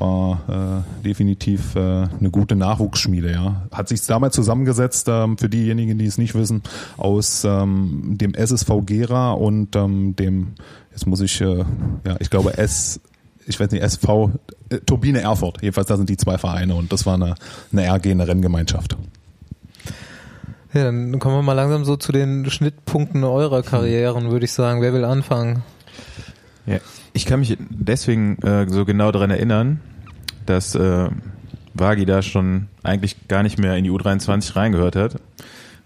war äh, definitiv äh, eine gute Nachwuchsschmiede, ja. Hat sich damals zusammengesetzt, ähm, für diejenigen, die es nicht wissen, aus ähm, dem SSV Gera und ähm, dem, jetzt muss ich, äh, ja, ich glaube S, ich weiß nicht, SV, äh, Turbine Erfurt. Jedenfalls, da sind die zwei Vereine und das war eine, eine RG, eine Renngemeinschaft. Ja, dann kommen wir mal langsam so zu den Schnittpunkten eurer Karrieren, würde ich sagen. Wer will anfangen? Ja, ich kann mich deswegen äh, so genau daran erinnern, dass äh, Wagi da schon eigentlich gar nicht mehr in die U23 reingehört hat,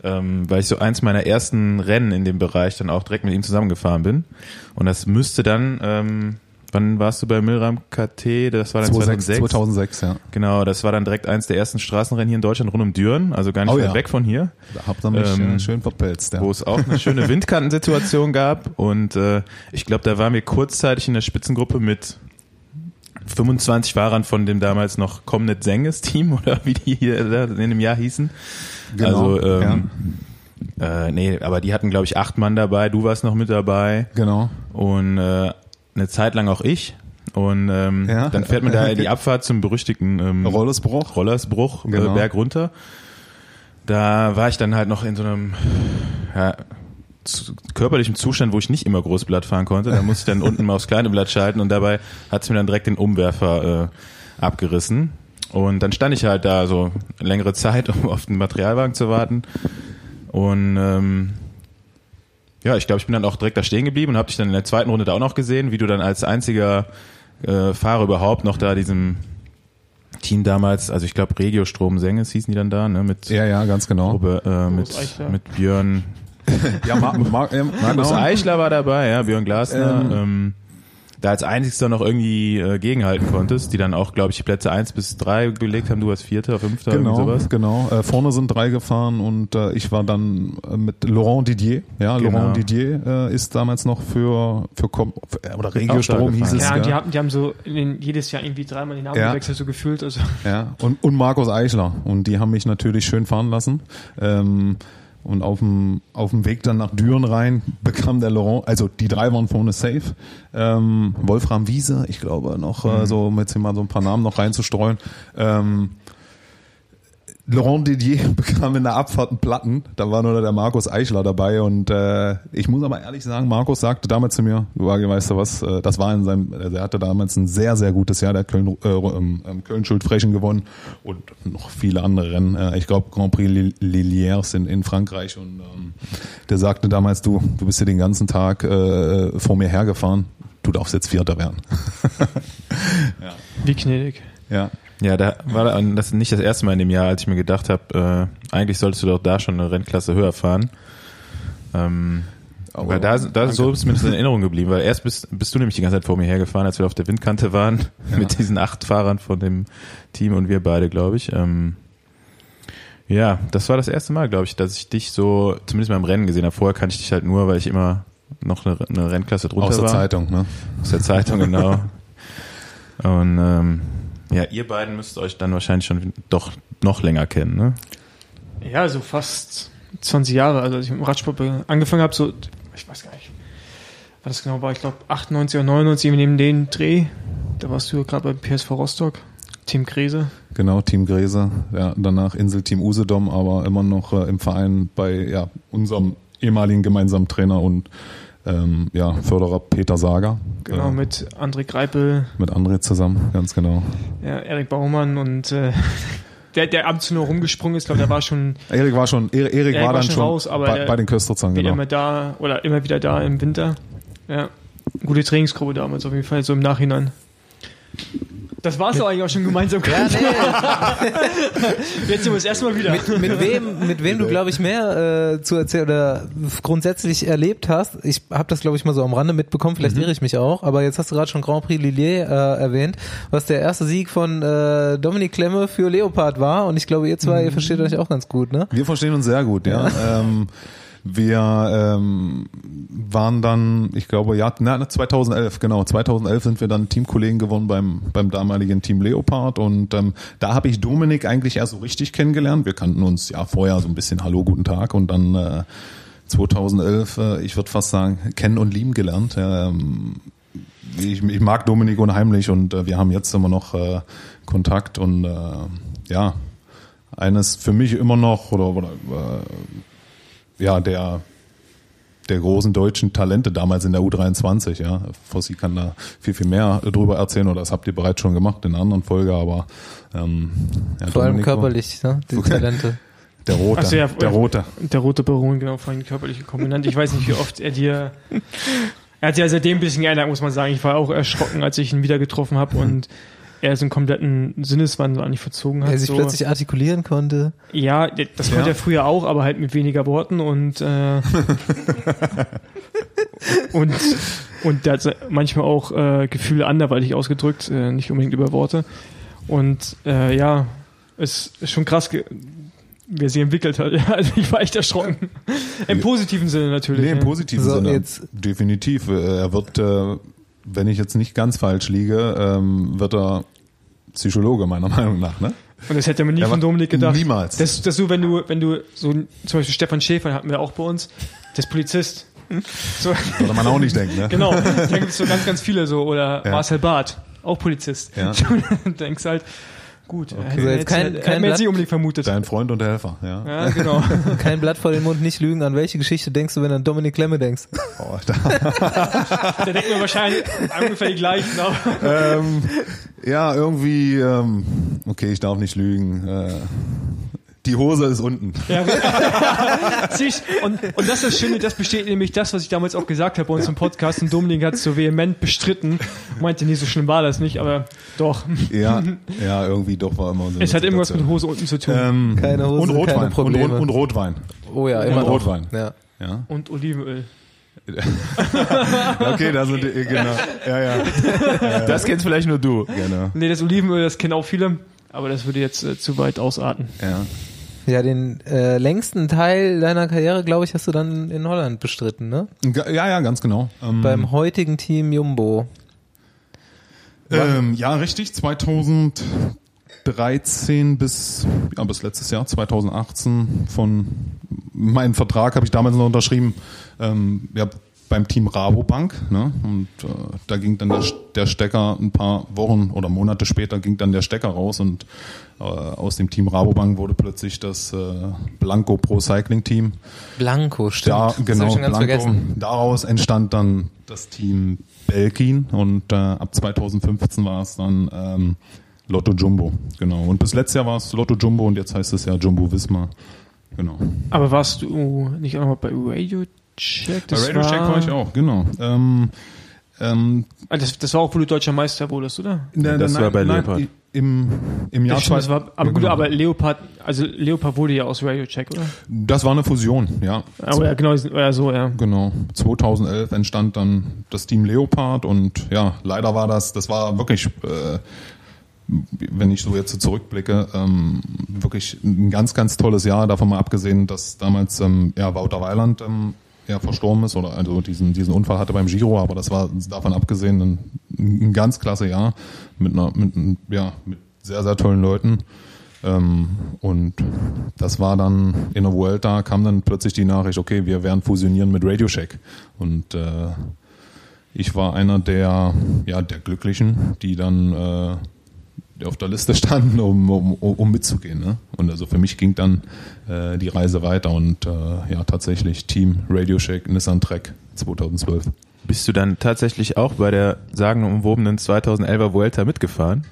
ähm, weil ich so eins meiner ersten Rennen in dem Bereich dann auch direkt mit ihm zusammengefahren bin. Und das müsste dann, ähm, wann warst du bei Milram KT? Das war dann 2006. 2006, ja. Genau, das war dann direkt eins der ersten Straßenrennen hier in Deutschland rund um Düren, also gar nicht Oh weit ja. weg von hier Da habt ihr mich Ähm, äh, schön verpelzt, ja. wo es auch eine schöne Windkantensituation gab. Und äh, ich glaube, da waren wir kurzzeitig in der Spitzengruppe mit 25 Fahrern von dem damals noch Comnet Senges Team oder wie die hier da in dem Jahr hießen. Genau, Also, ähm, äh, nee, aber die hatten, glaube ich, acht Mann dabei. Du warst noch mit dabei Genau. und äh, eine Zeit lang auch ich. Und ähm, Ja. dann fährt man da die Abfahrt zum berüchtigten ähm, Rollersbruch. Rollersbruch Genau. äh, Berg runter. Da war ich dann halt noch in so einem ja, zu, körperlichen Zustand, wo ich nicht immer groß Blatt fahren konnte. Da musste ich dann unten mal aufs kleine Blatt schalten und dabei hat es mir dann direkt den Umwerfer äh, abgerissen. Und dann stand ich halt da so längere Zeit, um auf den Materialwagen zu warten. Und ähm, ja, ich glaube, ich bin dann auch direkt da stehen geblieben und habe dich dann in der zweiten Runde da auch noch gesehen, wie du dann als einziger äh, Fahrer überhaupt noch da diesem Team damals, also ich glaube Regio Strom Senges hießen die dann da, ne? Mit, Ja, ja, ganz genau. Gruppe, äh, mit, mit Björn, Ja, Mar Mar äh, Markus genau. Eichler war dabei, ja, Björn Glasner, Ähm. ähm, da als einzigster noch irgendwie äh, gegenhalten konntest, die dann auch, glaube ich, die Plätze eins bis drei belegt haben, du als Vierter, Fünfter, irgendwie Genau, sowas. genau. Äh, vorne sind drei gefahren und äh, ich war dann äh, mit Laurent Didier. Ja, Genau. Laurent Didier äh, ist damals noch für für, Com für äh, oder Regiostrom hieß es. Ja, Ja, die haben, die haben so in den, jedes Jahr irgendwie dreimal den Namen Ja. gewechselt, so gefühlt. Also ja. Und, und Markus Eichler. Und die haben mich natürlich schön fahren lassen. Ähm, und auf dem, auf dem Weg dann nach Düren rein bekam der Laurent, also die drei waren vorne safe. Ähm, Wolfram Wiese, ich glaube noch, äh, so um jetzt hier mal so ein paar Namen noch reinzustreuen. Ähm, Laurent Didier bekam in der Abfahrt einen Platten, da war nur der Markus Eichler dabei. Und äh, ich muss aber ehrlich sagen, Markus sagte damals zu mir, du weißt du was, äh, das war in seinem, also er hatte damals ein sehr, sehr gutes Jahr, der hat Köln, äh, ähm, ähm, Köln-Schuld-Frechen gewonnen und noch viele andere Rennen, äh, ich glaube Grand Prix Lil- Liliers in, in Frankreich. Und ähm, der sagte damals, du, du bist hier den ganzen Tag äh, vor mir hergefahren, du darfst jetzt Vierter werden. wie gnädig. ja. Ja, da war das nicht das erste Mal in dem Jahr, als ich mir gedacht habe, äh, eigentlich solltest du doch da schon eine Rennklasse höher fahren. Ähm, Aber weil da, da so ist mir das in Erinnerung geblieben, weil erst bist, bist du nämlich die ganze Zeit vor mir hergefahren, als wir auf der Windkante waren, mit diesen acht Fahrern von dem Team und wir beide, glaube ich. Ähm, ja, das war das erste Mal, glaube ich, dass ich dich so, zumindest mal im Rennen gesehen habe. Vorher kannte ich dich halt nur, weil ich immer noch eine, eine Rennklasse drunter Aus der war. Zeitung, ne? Aus der Zeitung, genau. Und ähm, ja, ihr beiden müsst euch dann wahrscheinlich schon doch noch länger kennen, ne? Ja, so fast 20 Jahre. Also als ich mit dem Radsport angefangen habe, so, ich weiß gar nicht, was das genau war. Ich glaube 98 oder 99, eben neben den Dreh. Da warst du gerade beim PSV Rostock, Team Krese. Genau, Team Gräse, ja, danach Inselteam Usedom, aber immer noch äh, im Verein bei ja, unserem ehemaligen gemeinsamen Trainer und ähm, ja, Förderer Peter Sager. Genau, äh, mit André Greipel, mit André zusammen, ganz genau. ja, Erik Baumann und äh, der, der ab und zu nur rumgesprungen ist, glaube der war schon Erik war schon, Erik, Erik war war dann schon raus, aber bei, der- bei den Kösterzern, genau. immer da oder immer wieder da im Winter. Ja, gute Trainingsgruppe damals auf jeden Fall, so im Nachhinein. Das war es doch eigentlich auch schon gemeinsam. Ja, nee, Jetzt sind wir das erste Mal wieder. mit, mit wem, mit wem du, glaube ich, mehr äh, zu erzählen oder grundsätzlich erlebt hast. Ich habe das, glaube ich, mal so am Rande mitbekommen, vielleicht irre ich mich auch, aber jetzt hast du gerade schon Grand Prix Lillier äh, erwähnt, was der erste Sieg von äh, Dominik Klemme für Leopard war und ich glaube, ihr zwei, ihr versteht euch auch ganz gut, ne? Wir verstehen uns sehr gut, ja. Ähm, wir ähm, waren dann, ich glaube, ja, na, 2011, genau, 2011 sind wir dann Teamkollegen geworden beim, beim damaligen Team Leopard und ähm, da habe ich Dominik eigentlich erst so richtig kennengelernt. Wir kannten uns ja vorher so ein bisschen Hallo, guten Tag und dann äh, 2011, äh, ich würde fast sagen, kennen und lieben gelernt. Ähm, ich, ich mag Dominik unheimlich und äh, wir haben jetzt immer noch äh, Kontakt und äh, ja, eines für mich immer noch oder, oder äh, ja, der, der großen deutschen Talente damals in der U23, ja. Fossi kann da viel, viel mehr drüber erzählen oder das habt ihr bereits schon gemacht in einer anderen Folge, aber ähm, ja, Vor allem Domenico, körperlich, ne? Die. Talente. Der Rote, so, ja, der. Rote. Der rote Baron, genau, vorhin körperliche Kombinant. Ich weiß nicht, wie oft er dir. Er hat sich ja seitdem ein bisschen geändert, muss man sagen. Ich war auch erschrocken, als ich ihn wieder getroffen habe und er so einen kompletten Sinneswandel eigentlich verzogen hat. Der sich so. plötzlich artikulieren konnte. Ja, das konnte Ja. er früher auch, aber halt mit weniger Worten und äh, und und der hat manchmal auch äh, Gefühle anderweitig ausgedrückt, äh, nicht unbedingt über Worte. Und äh, ja, es ist schon krass, ge- wie er sich entwickelt hat. Also ich war echt erschrocken. Im positiven Sinne natürlich. Nee, im ja. positiven So, Sinne. jetzt- Definitiv. Äh, Er wird, äh, wenn ich jetzt nicht ganz falsch liege, ähm, wird er Psychologe, meiner Meinung nach, ne? Und das hätte man nie Er von Dominik gedacht. niemals. Das, das so, wenn du, wenn du so zum Beispiel Stefan Schäfer hatten wir auch bei uns, der ist Polizist. So, Sollte man auch nicht denken, ne? Genau, da gibt es so ganz, ganz viele so. Oder Ja. Marcel Barth, auch Polizist. Ja. Du denkst halt, gut, okay. Also jetzt kein- kein hätte nicht Blatt- unbedingt vermutet. Dein Freund und Helfer, ja. Ja, genau. Kein Blatt vor den Mund, nicht lügen. An welche Geschichte denkst du, wenn du an Dominik Klemme denkst? Oh, da, Da denken wir wahrscheinlich ungefähr die gleichen. Ähm, ja, irgendwie, ähm, okay, ich darf nicht lügen. Äh, Die Hose ist unten. Ja, und, und das ist das Schöne, das besteht nämlich das, was ich damals auch gesagt habe bei uns im Podcast und Dominik hat so vehement bestritten. Meinte, nee, so schlimm war das nicht, aber doch. Ja, ja, irgendwie doch war immer so. Es hat irgendwas mit. Hose unten zu tun. ähm, Keine Hose, und Rotwein. keine Probleme. Und, und, und Rotwein. Oh ja, immer Und. Rotwein. Ja. Ja. Und Olivenöl. Okay, da sind die, genau. Ja, ja. Das kennst vielleicht nur du. Genau. Nee, das Olivenöl, das kennen auch viele, aber das würde jetzt äh, zu weit ausarten. Ja. Ja, den äh, längsten Teil deiner Karriere, glaube ich, hast du dann in Holland bestritten, ne? Ja, ja, ganz genau. Ähm, Beim heutigen Team Jumbo. ähm, ja, richtig. 2013 bis, ja, bis letztes Jahr, 2018 von meinen Vertrag habe ich damals noch unterschrieben. Ähm, ja, beim Team Rabobank, ne? Und äh, da ging dann der, der Stecker ein paar Wochen oder Monate später ging dann der Stecker raus und äh, aus dem Team Rabobank wurde plötzlich das äh, Blanco Pro Cycling Team. Blanco, stimmt. Hab genau, ich schon ganz Blanco. vergessen. Daraus entstand dann das Team Belkin und äh, ab 2015 war es dann ähm, Lotto Jumbo, genau. Und bis letztes Jahr war es Lotto Jumbo und jetzt heißt es ja Jumbo Wismar, genau. Aber warst du nicht auch noch bei Radio Check? Bei Radio Check war ich auch, genau. Ähm, ähm, Ah, das, das war auch, wo du deutscher Meister wurdest, oder? nein, das war bei nein, Leopard. Im, im Jahr Das stimmt, das war, aber ja, gut, genau. aber Leopard, also Leopard wurde ja aus Radio Check, oder? Das war eine Fusion, ja. Aber ja, genau, oder so, ja. Genau. 2011 entstand dann das Team Leopard und ja, leider war das, das war wirklich, äh, wenn ich so jetzt so zurückblicke, ähm, wirklich ein ganz, ganz tolles Jahr. Davon mal abgesehen, dass damals ähm, ja, Wouter Weiland ähm, ja, verstorben ist oder also diesen, diesen Unfall hatte beim Giro, aber das war davon abgesehen ein, ein ganz klasse Jahr mit einer, mit, ja, mit sehr, sehr tollen Leuten. Ähm, und das war dann in der Vuelta kam dann plötzlich die Nachricht, okay, wir werden fusionieren mit Radio Shack. Und äh, ich war einer der, ja, der Glücklichen, die dann äh, auf der Liste standen, um, um, um mitzugehen. Ne? Und also für mich ging dann äh, die Reise weiter und äh, ja, tatsächlich Team Radio Shack Nissan Trek 2012. Bist du dann tatsächlich auch bei der sagenumwobenen 2011er Vuelta mitgefahren?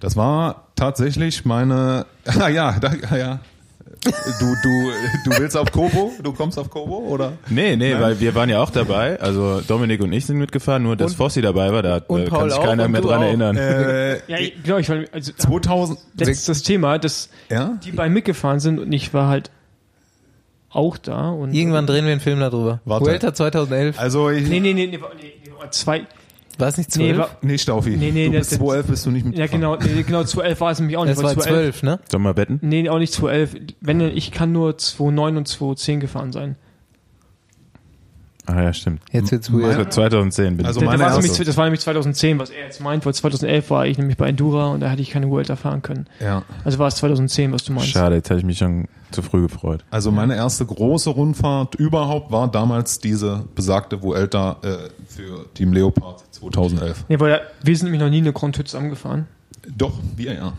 Das war tatsächlich meine, ah ja, da, ah, ja. Du, du, du willst auf Kobo? Du kommst auf Kobo, oder? Nee, nee, Nein? weil wir waren ja auch dabei. Also Dominik und ich sind mitgefahren, nur dass Und- Fossi dabei war, da und äh, Paul kann sich keiner mehr dran auch. erinnern. Äh, Ja, ich glaube, ich war, also, 2000, das ist das Thema, dass ja? die beiden mitgefahren sind und ich war halt auch da und. Irgendwann drehen wir einen Film darüber. Warte. Vuelta 2011. Also, ich, Nee, nee, nee, nee, war- nee, nee war zwei. War es nicht 12? Nee, war, nee, Staufi. Nee, nee, du das- bist 2011 bist du nicht mit. ja, genau, nee, genau, 2011 war es nämlich auch nicht. es war weil 12, ne? Sollen wir wetten? Nee, auch nicht 2011. Wenn, ich kann nur 2009 und 2010 gefahren sein. Ah ja, stimmt. Jetzt wird's Also weird. 2010 bin Also ich. Das, meine war nämlich, erste. das war nämlich 2010, was er jetzt meint, weil 2011 war ich nämlich bei Endura und da hätte ich keine Vuelta fahren können. Ja. Also war es 2010, was du meinst. Schade, jetzt hatte ich mich schon zu früh gefreut. Also meine erste große Rundfahrt überhaupt war damals diese besagte Vuelta äh, für Team Leopard 2011. Nee, weil ja, wir sind nämlich noch nie eine Grand Hütte zusammengefahren. Doch, wir ja.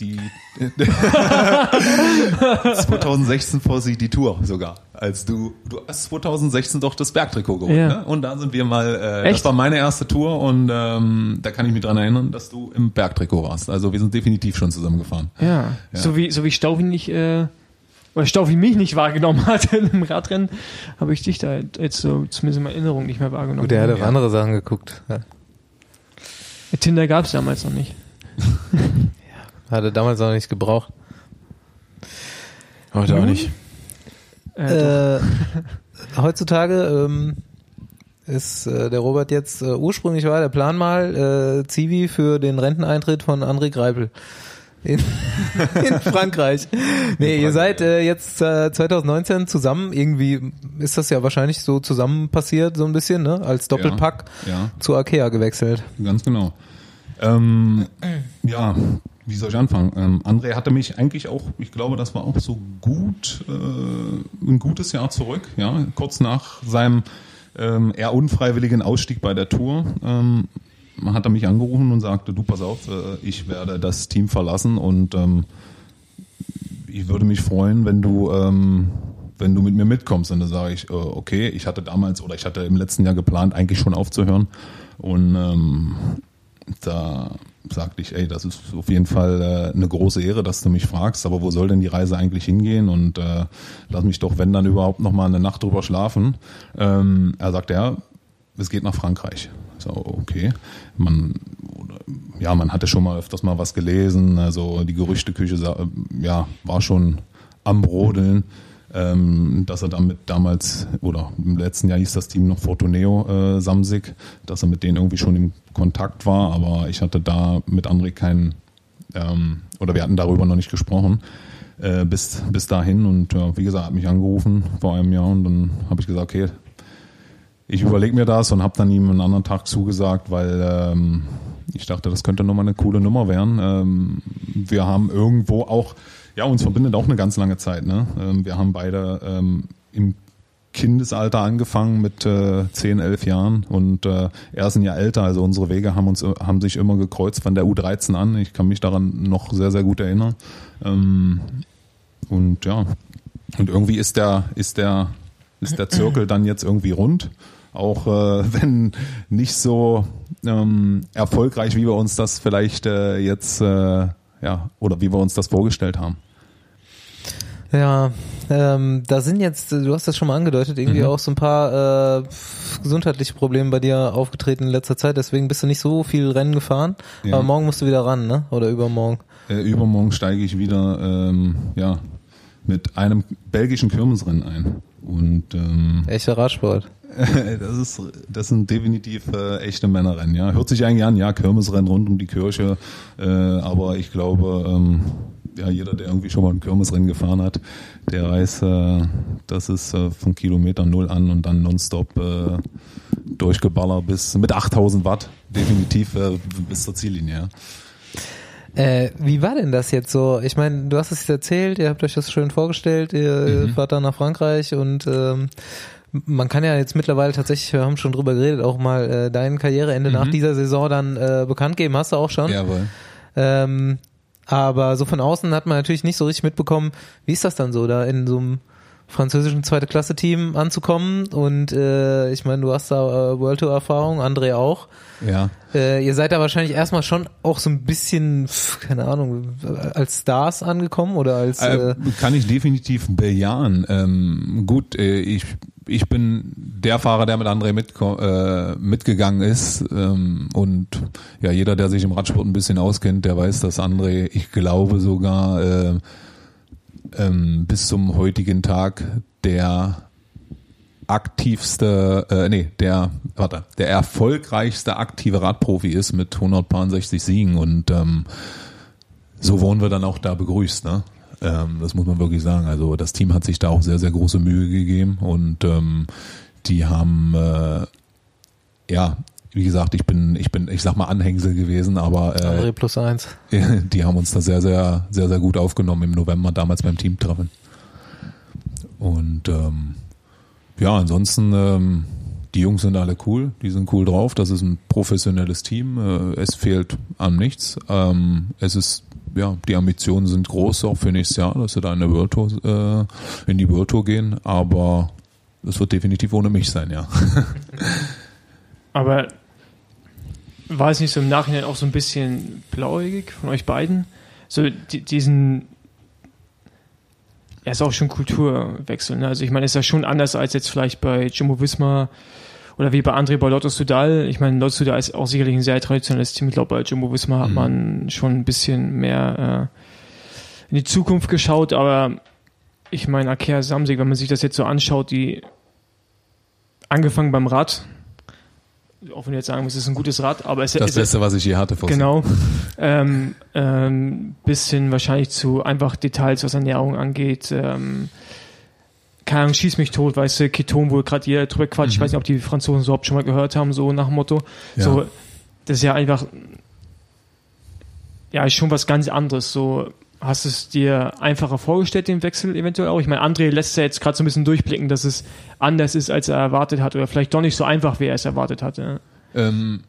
Die 2016 vor sie die Tour sogar. Als du du hast 2016 doch das Bergtrikot geholt, Ja. ne? Und da sind wir mal äh, Echt? das war meine erste Tour und ähm, da kann ich mich dran erinnern, dass du im Bergtrikot warst. Also wir sind definitiv schon zusammengefahren. Ja. Ja. So wie, so wie Staufi nicht, äh, oder Staufi mich nicht wahrgenommen hat einem Radrennen, habe ich dich da jetzt so zumindest in Erinnerung nicht mehr wahrgenommen. Gut, der hat auf andere Sachen geguckt. Ja. Tinder gab es damals noch nicht. Hatte damals noch nicht gebraucht. Heute auch nicht. Äh, Äh, heutzutage ähm, ist äh, der Robert jetzt, äh, ursprünglich war der Plan mal, äh, Zivi für den Renteneintritt von André Greipel. In, in Frankreich. Nee, ihr seid äh, jetzt äh, 2019 zusammen, irgendwie ist das ja wahrscheinlich so zusammen passiert, so ein bisschen, ne? Als Doppelpack Ja. zu Arkea gewechselt. Ganz genau. Ähm, ja, wie soll ich anfangen? Ähm, André hatte mich eigentlich auch, ich glaube, das war auch so gut, äh, ein gutes Jahr zurück, ja, kurz nach seinem ähm, eher unfreiwilligen Ausstieg bei der Tour. Ähm, hat er mich angerufen und sagte, du pass auf, äh, ich werde das Team verlassen und ähm, ich würde mich freuen, wenn du, ähm, wenn du mit mir mitkommst. Und dann sage ich, äh, okay, ich hatte damals oder ich hatte im letzten Jahr geplant, eigentlich schon aufzuhören. Und ähm, da sagte ich, ey, das ist auf jeden Fall äh, eine große Ehre, dass du mich fragst, aber wo soll denn die Reise eigentlich hingehen und äh, lass mich doch, wenn dann überhaupt noch mal eine Nacht drüber schlafen. Ähm, er sagte, ja, es geht nach Frankreich. So, okay. Man, ja, man hatte schon mal öfters mal was gelesen, also die Gerüchteküche ja, war schon am Brodeln ähm, dass er damit damals, oder im letzten Jahr hieß das Team noch Fortuneo äh, Samsig, dass er mit denen irgendwie schon in Kontakt war, aber ich hatte da mit André keinen, ähm, oder wir hatten darüber noch nicht gesprochen. Äh, bis, bis dahin und ja, wie gesagt, hat mich angerufen vor einem Jahr und dann habe ich gesagt, okay, ich überlege mir das und habe dann ihm einen anderen Tag zugesagt, weil ähm, ich dachte, das könnte nochmal eine coole Nummer werden. Ähm, wir haben irgendwo auch ja, uns verbindet auch eine ganz lange Zeit. Ne? Ähm, wir haben beide ähm, im Kindesalter angefangen mit äh, 10, 11 Jahren und äh, er ist ein Jahr älter, also unsere Wege haben uns haben sich immer gekreuzt von der U13 an. Ich kann mich daran noch sehr, sehr gut erinnern. Ähm, und ja, und irgendwie ist der, ist der, ist der Zirkel dann jetzt irgendwie rund. Auch äh, wenn nicht so ähm, erfolgreich, wie wir uns das vielleicht äh, jetzt äh, ja, oder wie wir uns das vorgestellt haben. Ja, ähm, da sind jetzt, du hast das schon mal angedeutet, irgendwie mhm. auch so ein paar äh, gesundheitliche Probleme bei dir aufgetreten in letzter Zeit, deswegen bist du nicht so viel Rennen gefahren, ja. aber morgen musst du wieder ran, ne? Oder übermorgen? Äh, übermorgen steige ich wieder, ähm, ja, mit einem belgischen Kirmesrennen ein. Und ähm, echter Radsport. das ist, das sind definitiv äh, echte Männerrennen. Ja, hört sich eigentlich an, ja, Kirmesrennen rund um die Kirche, äh, aber ich glaube, ähm, ja, jeder, der irgendwie schon mal ein Kirmesrennen gefahren hat, der weiß, äh, das ist äh, von Kilometer null an und dann nonstop äh, durchgeballert bis mit 8000 Watt, definitiv äh, bis zur Ziellinie. Ja. Äh, wie war denn das jetzt so? Ich meine, du hast es erzählt, ihr habt euch das schön vorgestellt, ihr mhm. fahrt dann nach Frankreich und ähm, man kann ja jetzt mittlerweile tatsächlich, wir haben schon drüber geredet, auch mal äh, dein Karriereende mhm. nach dieser Saison dann äh, bekannt geben. Hast du auch schon? Jawohl. Ähm, aber so von außen hat man natürlich nicht so richtig mitbekommen, wie ist das dann so, da in so einem französischen zweite Klasse Team anzukommen und äh, ich meine, du hast da äh, World Tour Erfahrung, André auch. Ja. Äh, ihr seid da wahrscheinlich erstmal schon auch so ein bisschen, keine Ahnung, als Stars angekommen oder als äh, äh kann ich definitiv bejahen. Ähm, gut, äh, ich ich bin der Fahrer, der mit André mit, äh, mitgegangen ist. Ähm, und ja, jeder, der sich im Radsport ein bisschen auskennt, der weiß, dass André, ich glaube sogar ähm, bis zum heutigen Tag der aktivste, äh, nee, der, warte, der erfolgreichste aktive Radprofi ist mit 160 Siegen und ähm, so wurden wir dann auch da begrüßt, ne? Ähm, das muss man wirklich sagen. Also das Team hat sich da auch sehr, sehr große Mühe gegeben und ähm, die haben äh, ja, wie gesagt, ich bin, ich bin, ich sag mal Anhängsel gewesen, aber äh, André plus eins. Die haben uns da sehr, sehr, sehr, sehr gut aufgenommen im November damals beim Teamtreffen. Und ähm, ja, ansonsten ähm, die Jungs sind alle cool, die sind cool drauf. Das ist ein professionelles Team. Äh, es fehlt an nichts. Ähm, es ist ja, die Ambitionen sind groß auch für nächstes Jahr, dass sie da in, der World Tour, äh, in die World Tour gehen, aber es wird definitiv ohne mich sein, ja. aber war es nicht so im Nachhinein auch so ein bisschen blauäugig von euch beiden? So die, diesen, ja, ist auch schon Kulturwechsel. Ne? Also ich meine, ist ja schon anders als jetzt vielleicht bei Jumbo Visma oder wie bei André bei Lotto Sudal. Ich meine, Lotto Sudal ist auch sicherlich ein sehr traditionelles Team. Ich glaube, bei Jumbo Visma hat mhm. man schon ein bisschen mehr äh, in die Zukunft geschaut, aber ich meine, Akea Samsig, wenn man sich das jetzt so anschaut, die angefangen beim Rad, auch wenn du jetzt sagen musst, es ist ein gutes Rad, aber es ist das Beste, was ich je hatte. Vor genau. Ähm, ähm, bisschen wahrscheinlich zu einfach Details, was Ernährung angeht. Ähm, keine Ahnung, schieß mich tot, weißt du, Keton, wo gerade jeder drüber quatscht. Mhm. Ich weiß nicht, ob die Franzosen so überhaupt schon mal gehört haben, so nach dem Motto. Ja. So, das ist ja einfach, ja, ist schon was ganz anderes. So, hast du es dir einfacher vorgestellt, den Wechsel eventuell auch? Ich meine, André lässt ja jetzt gerade so ein bisschen durchblicken, dass es anders ist, als er erwartet hat, oder vielleicht doch nicht so einfach, wie er es erwartet hatte. Ähm,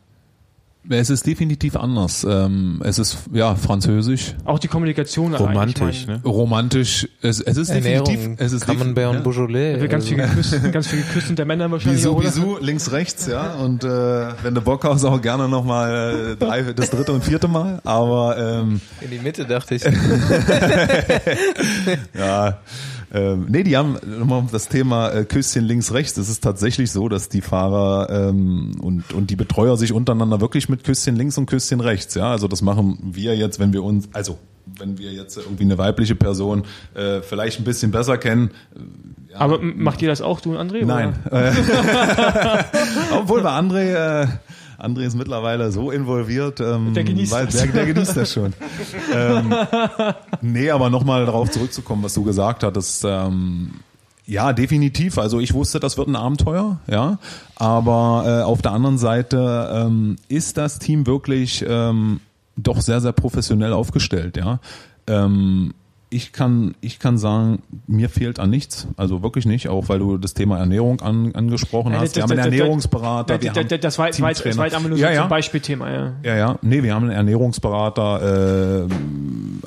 Es ist definitiv anders. Ähm, es ist ja französisch, Auch die Kommunikation. Romantisch, ich meine, ne? romantisch. Es, es ist definitiv. Ernährung, Es ist Camembert und ja. Beaujolais. Da wird ganz viel also- geküsst, ganz viel geküsst unter Männern wahrscheinlich. Bisou, auch, oder? Bisou, links, rechts, ja. Und äh, wenn du Bock hast, auch gerne nochmal äh, drei, das dritte und vierte Mal. Aber ähm, In die Mitte dachte ich. ja, ähm, nee, die haben nochmal das Thema äh, Küsschen links, rechts. Es ist tatsächlich so, dass die Fahrer ähm, und, und die Betreuer sich untereinander wirklich mit Küsschen links und Küsschen rechts, ja. Also das machen wir jetzt, wenn wir uns, also wenn wir jetzt irgendwie eine weibliche Person äh, vielleicht ein bisschen besser kennen. äh, Ja, Aber macht ihr das auch, du und André? Nein. Obwohl bei André, äh, André ist mittlerweile so involviert, ähm, Der genießt weil, das. der, der genießt das schon. ähm, nee, aber nochmal darauf zurückzukommen, was du gesagt hattest. Ähm, ja, definitiv. Also ich wusste, das wird ein Abenteuer, ja. Aber äh, auf der anderen Seite ähm, ist das Team wirklich ähm, doch sehr, sehr professionell aufgestellt, ja. Ähm, ich kann, ich kann sagen, mir fehlt an nichts, also wirklich nicht, auch weil du das Thema Ernährung an, angesprochen Nein, hast. Wir haben einen Ernährungsberater, wir Das, haben das, das war, jetzt- das Teamtrainer. war jetzt einfach nur so ja, so ja. ein Beispielthema. Ja. Ja, ja. Nee, wir haben einen Ernährungsberater. Äh,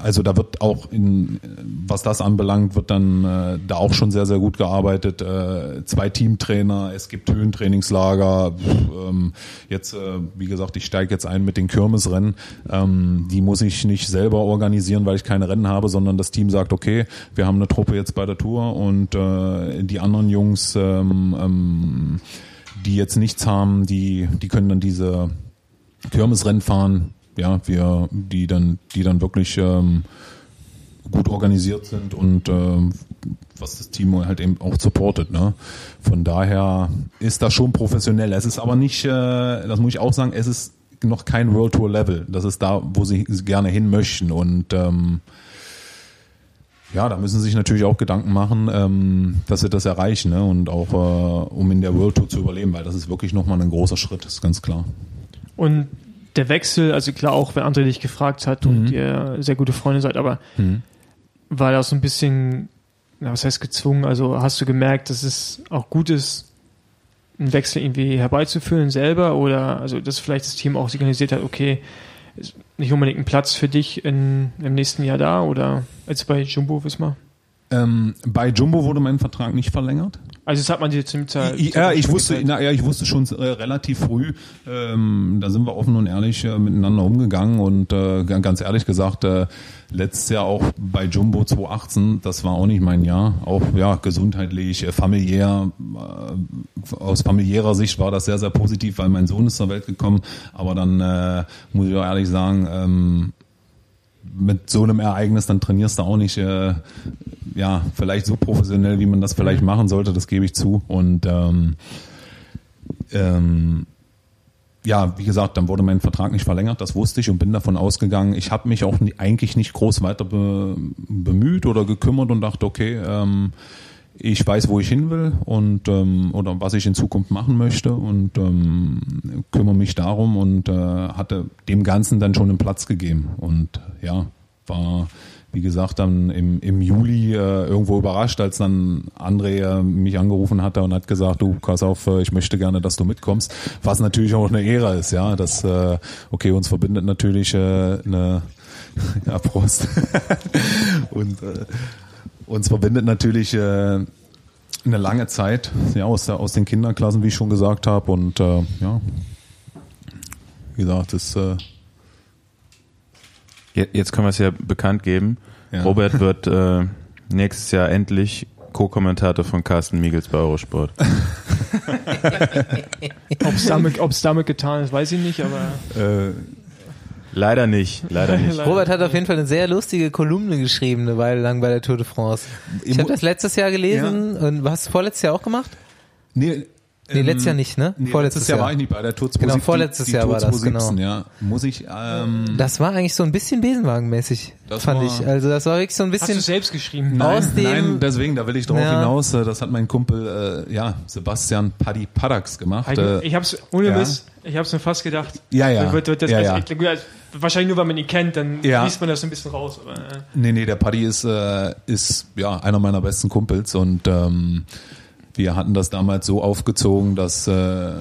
also da wird auch, in, was das anbelangt, wird dann äh, da auch schon sehr, sehr gut gearbeitet. Äh, zwei Teamtrainer, es gibt Höhentrainingslager. Ähm, jetzt, äh, wie gesagt, ich steige jetzt ein mit den Kirmesrennen. Ähm, die muss ich nicht selber organisieren, weil ich keine Rennen habe, sondern das Team sagt, okay, wir haben eine Truppe jetzt bei der Tour und äh, die anderen Jungs, ähm, ähm, die jetzt nichts haben, die, die können dann diese Kirmesrennen fahren, ja, wir, die dann, die dann wirklich ähm, gut organisiert sind und ähm, was das Team halt eben auch supportet. Ne? Von daher ist das schon professionell. Es ist aber nicht, äh, das muss ich auch sagen, es ist noch kein World Tour Level. Das ist da, wo sie gerne hin möchten und ähm, ja, da müssen sie sich natürlich auch Gedanken machen, ähm, dass sie das erreichen ne? und auch äh, um in der World Tour zu überleben, weil das ist wirklich nochmal ein großer Schritt, ist ganz klar. Und der Wechsel, also klar auch, wenn André dich gefragt hat und Mhm. ihr sehr gute Freunde seid, aber war das so ein bisschen, na, was heißt gezwungen? Also hast du gemerkt, dass es auch gut ist, einen Wechsel irgendwie herbeizuführen selber oder also dass vielleicht das Team auch signalisiert hat, okay, ist nicht unbedingt ein Platz für dich in, im nächsten Jahr da oder als bei Jumbo Wismar? Ähm, bei Jumbo wurde mein Vertrag nicht verlängert. Also das hat man dir zum Teil. Ja, ich wusste, na, ja, ich wusste schon äh, relativ früh. Ähm, da sind wir offen und ehrlich äh, miteinander umgegangen und äh, ganz ehrlich gesagt, äh, letztes Jahr auch bei Jumbo 2018, das war auch nicht mein Jahr. Auch ja gesundheitlich, äh, familiär, äh, aus familiärer Sicht war das sehr sehr positiv, weil mein Sohn ist zur Welt gekommen. Aber dann muss ich auch ehrlich sagen. Ähm, mit so einem Ereignis, dann trainierst du auch nicht, äh, ja, vielleicht so professionell, wie man das vielleicht machen sollte, das gebe ich zu. Und ähm, ähm, ja, wie gesagt, dann wurde mein Vertrag nicht verlängert, das wusste ich und bin davon ausgegangen. Ich habe mich auch nie, eigentlich nicht groß weiter be, bemüht oder gekümmert und dachte, okay, ähm, ich weiß, wo ich hin will und ähm, oder was ich in Zukunft machen möchte und ähm, kümmere mich darum und äh, hatte dem Ganzen dann schon einen Platz gegeben und ja war wie gesagt dann im, im Juli äh, irgendwo überrascht, als dann André äh, mich angerufen hatte und hat gesagt, du pass auf, äh, ich möchte gerne, dass du mitkommst, was natürlich auch eine Ehre ist, ja, das äh, okay uns verbindet natürlich äh, eine ja, Prost und äh, uns verbindet natürlich äh, eine lange Zeit ja, aus, der, aus den Kinderklassen, wie ich schon gesagt habe. Und äh, ja, wie gesagt, das äh, Je- Jetzt können wir es ja bekannt geben. Ja. Robert wird äh, nächstes Jahr endlich Co-Kommentator von Carsten Miegels bei Eurosport. Ob es damit, ob's damit getan ist, weiß ich nicht, aber äh, Leider nicht, leider nicht. Robert hat auf jeden Fall eine sehr lustige Kolumne geschrieben, eine Weile lang bei der Tour de France. Ich habe das letztes Jahr gelesen und hast du vorletztes Jahr auch gemacht? nee, Nee, letztes Jahr nicht, ne? Nee, Vorletztes letztes Jahr Jahr. war ich nicht bei der Tour Genau, 2017, vorletztes die Jahr Tour war das, 2017, genau. Ja, muss ich, ähm, Das war eigentlich so ein bisschen Besenwagenmäßig, Das fand war- ich. Also das war wirklich so ein hast du bisschen. selbst geschrieben? Nein, Aus dem- nein, deswegen, da will ich drauf Ja. hinaus. äh, Das hat mein Kumpel, äh, ja, Sebastian Paddy Paddax gemacht. Ich, Äh, ich hab's, ohne ja. Mist, ich hab's mir fast gedacht. Ja, ja. Dann Wird, wird das Ja, ja. gut, also, wahrscheinlich nur, weil man ihn kennt, dann Ja. liest man das ein bisschen raus. Aber, äh, Nee, nee, der Paddy ist, äh, ist ja einer meiner besten Kumpels und ähm, wir hatten das damals so aufgezogen, dass äh, ja,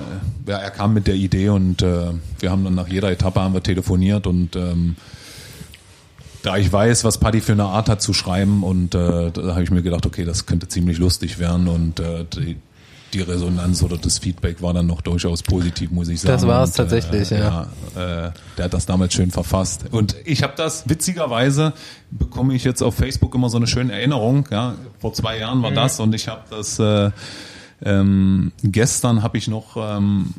er kam mit der Idee und äh, wir haben dann nach jeder Etappe haben wir telefoniert und ähm, da ich weiß, was Paddy für eine Art hat zu schreiben und äh, da habe ich mir gedacht, okay, das könnte ziemlich lustig werden und äh, die, die Resonanz oder das Feedback war dann noch durchaus positiv, muss ich sagen. Das war es Und, tatsächlich, äh, ja. ja. Äh, der hat das damals schön verfasst. Und ich habe das, witzigerweise, bekomme ich jetzt auf Facebook immer so eine schöne Erinnerung. Ja, vor zwei Jahren war das und ich habe das äh, ähm, gestern habe ich noch ähm,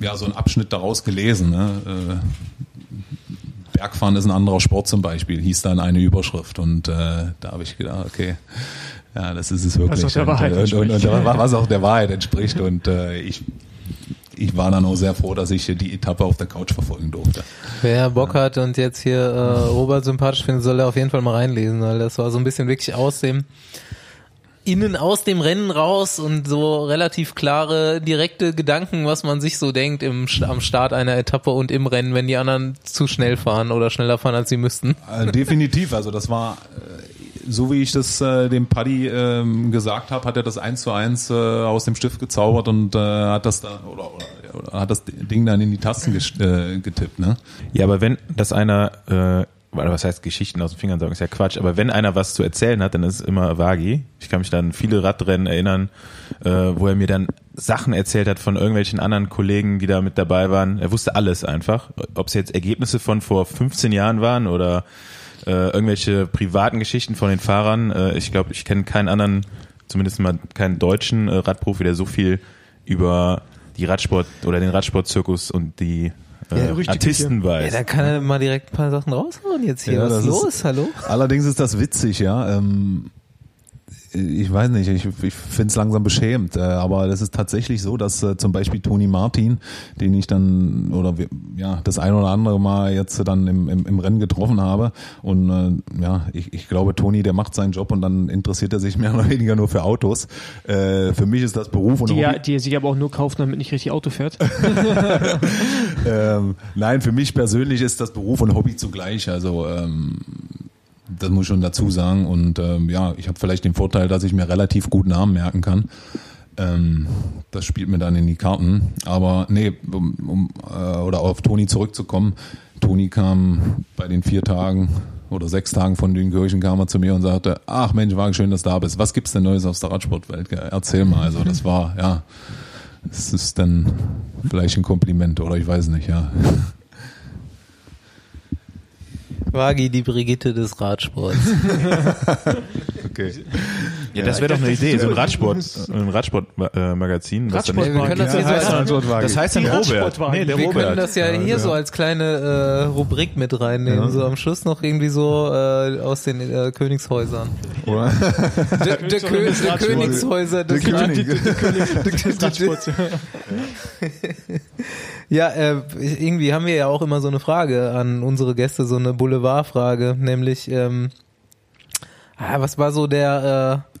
ja so einen Abschnitt daraus gelesen. Ne? Äh, Bergfahren ist ein anderer Sport zum Beispiel, hieß dann eine Überschrift. Und äh, da habe ich gedacht, okay, ja, das ist es wirklich. Was auch der Wahrheit und, und, und, entspricht. was auch der Wahrheit entspricht. Und äh, ich, ich war dann auch sehr froh, dass ich die Etappe auf der Couch verfolgen durfte. Wer Bock hat und jetzt hier äh, Robert sympathisch findet, soll er auf jeden Fall mal reinlesen, weil das war so ein bisschen wirklich aus dem innen aus dem Rennen raus und so relativ klare, direkte Gedanken, was man sich so denkt im, am Start einer Etappe und im Rennen, wenn die anderen zu schnell fahren oder schneller fahren, als sie müssten. Äh, definitiv, also das war äh, so wie ich das äh, dem Paddy ähm, gesagt habe, hat er das eins zu eins äh, aus dem Stift gezaubert und äh, hat das da oder, oder, oder hat das Ding dann in die Tasten äh, getippt, ne? Ja, aber wenn das einer, äh, was heißt Geschichten aus den Fingern sagen, ist ja Quatsch, aber wenn einer was zu erzählen hat, dann ist es immer Wagi. Ich kann mich dann an viele Radrennen erinnern, äh, wo er mir dann Sachen erzählt hat von irgendwelchen anderen Kollegen, die da mit dabei waren. Er wusste alles einfach. Ob es jetzt Ergebnisse von vor 15 Jahren waren oder äh, irgendwelche privaten Geschichten von den Fahrern. Äh, ich glaube, ich kenne keinen anderen, zumindest mal keinen deutschen äh, Radprofi, der so viel über die Radsport oder den Radsportzirkus und die äh, Ja, Artisten Ja, weiß. da kann er mal direkt ein paar Sachen raushauen jetzt hier. Ja, Was ist los? Hallo? Allerdings ist das witzig, ja. Ähm, ich weiß nicht, ich, ich finde es langsam beschämt, äh, aber das ist tatsächlich so, dass äh, zum Beispiel Toni Martin, den ich dann oder wir- ja das ein oder andere Mal jetzt dann im, im, im Rennen getroffen habe und äh, ja, ich, ich glaube Toni, der macht seinen Job und dann interessiert er sich mehr oder weniger nur für Autos. Für mich ist das Beruf und Die, Hobby. er- die er sich aber auch nur kauft, damit nicht richtig Auto fährt. Ähm, nein, für mich persönlich ist das Beruf und Hobby zugleich. Also ähm, das muss ich schon dazu sagen. Und ähm, ja, ich habe vielleicht den Vorteil, dass ich mir relativ gut Namen merken kann. Ähm, das spielt mir dann in die Karten. Aber nee, um, um äh, oder auf Toni zurückzukommen. Toni kam bei den vier Tagen oder sechs Tagen von Dünkirchen kam er zu mir und sagte, ach Mensch, war schön, dass du da bist. Was gibt's denn Neues aus der Radsportwelt? Erzähl mal. Also das war, ja, es ist dann vielleicht ein Kompliment oder ich weiß nicht, ja. Wagi, die Brigitte des Radsports. Okay. Ja, das wäre doch eine Idee, so ein Radsport, ein Radsportmagazin. Radsport- nicht- wir können das hier so als, das heißt dann Robert. Nee, der wir Robert. können das ja hier so als kleine äh, Rubrik mit reinnehmen, so am Schluss noch irgendwie so äh, aus den äh, Königshäusern. Oder? Der, Kö des der Radsports. Königshäuser des Radsports. Ja, äh, irgendwie haben wir ja auch immer so eine Frage an unsere Gäste, so eine Boulevardfrage, nämlich ähm, ah, was war so der äh,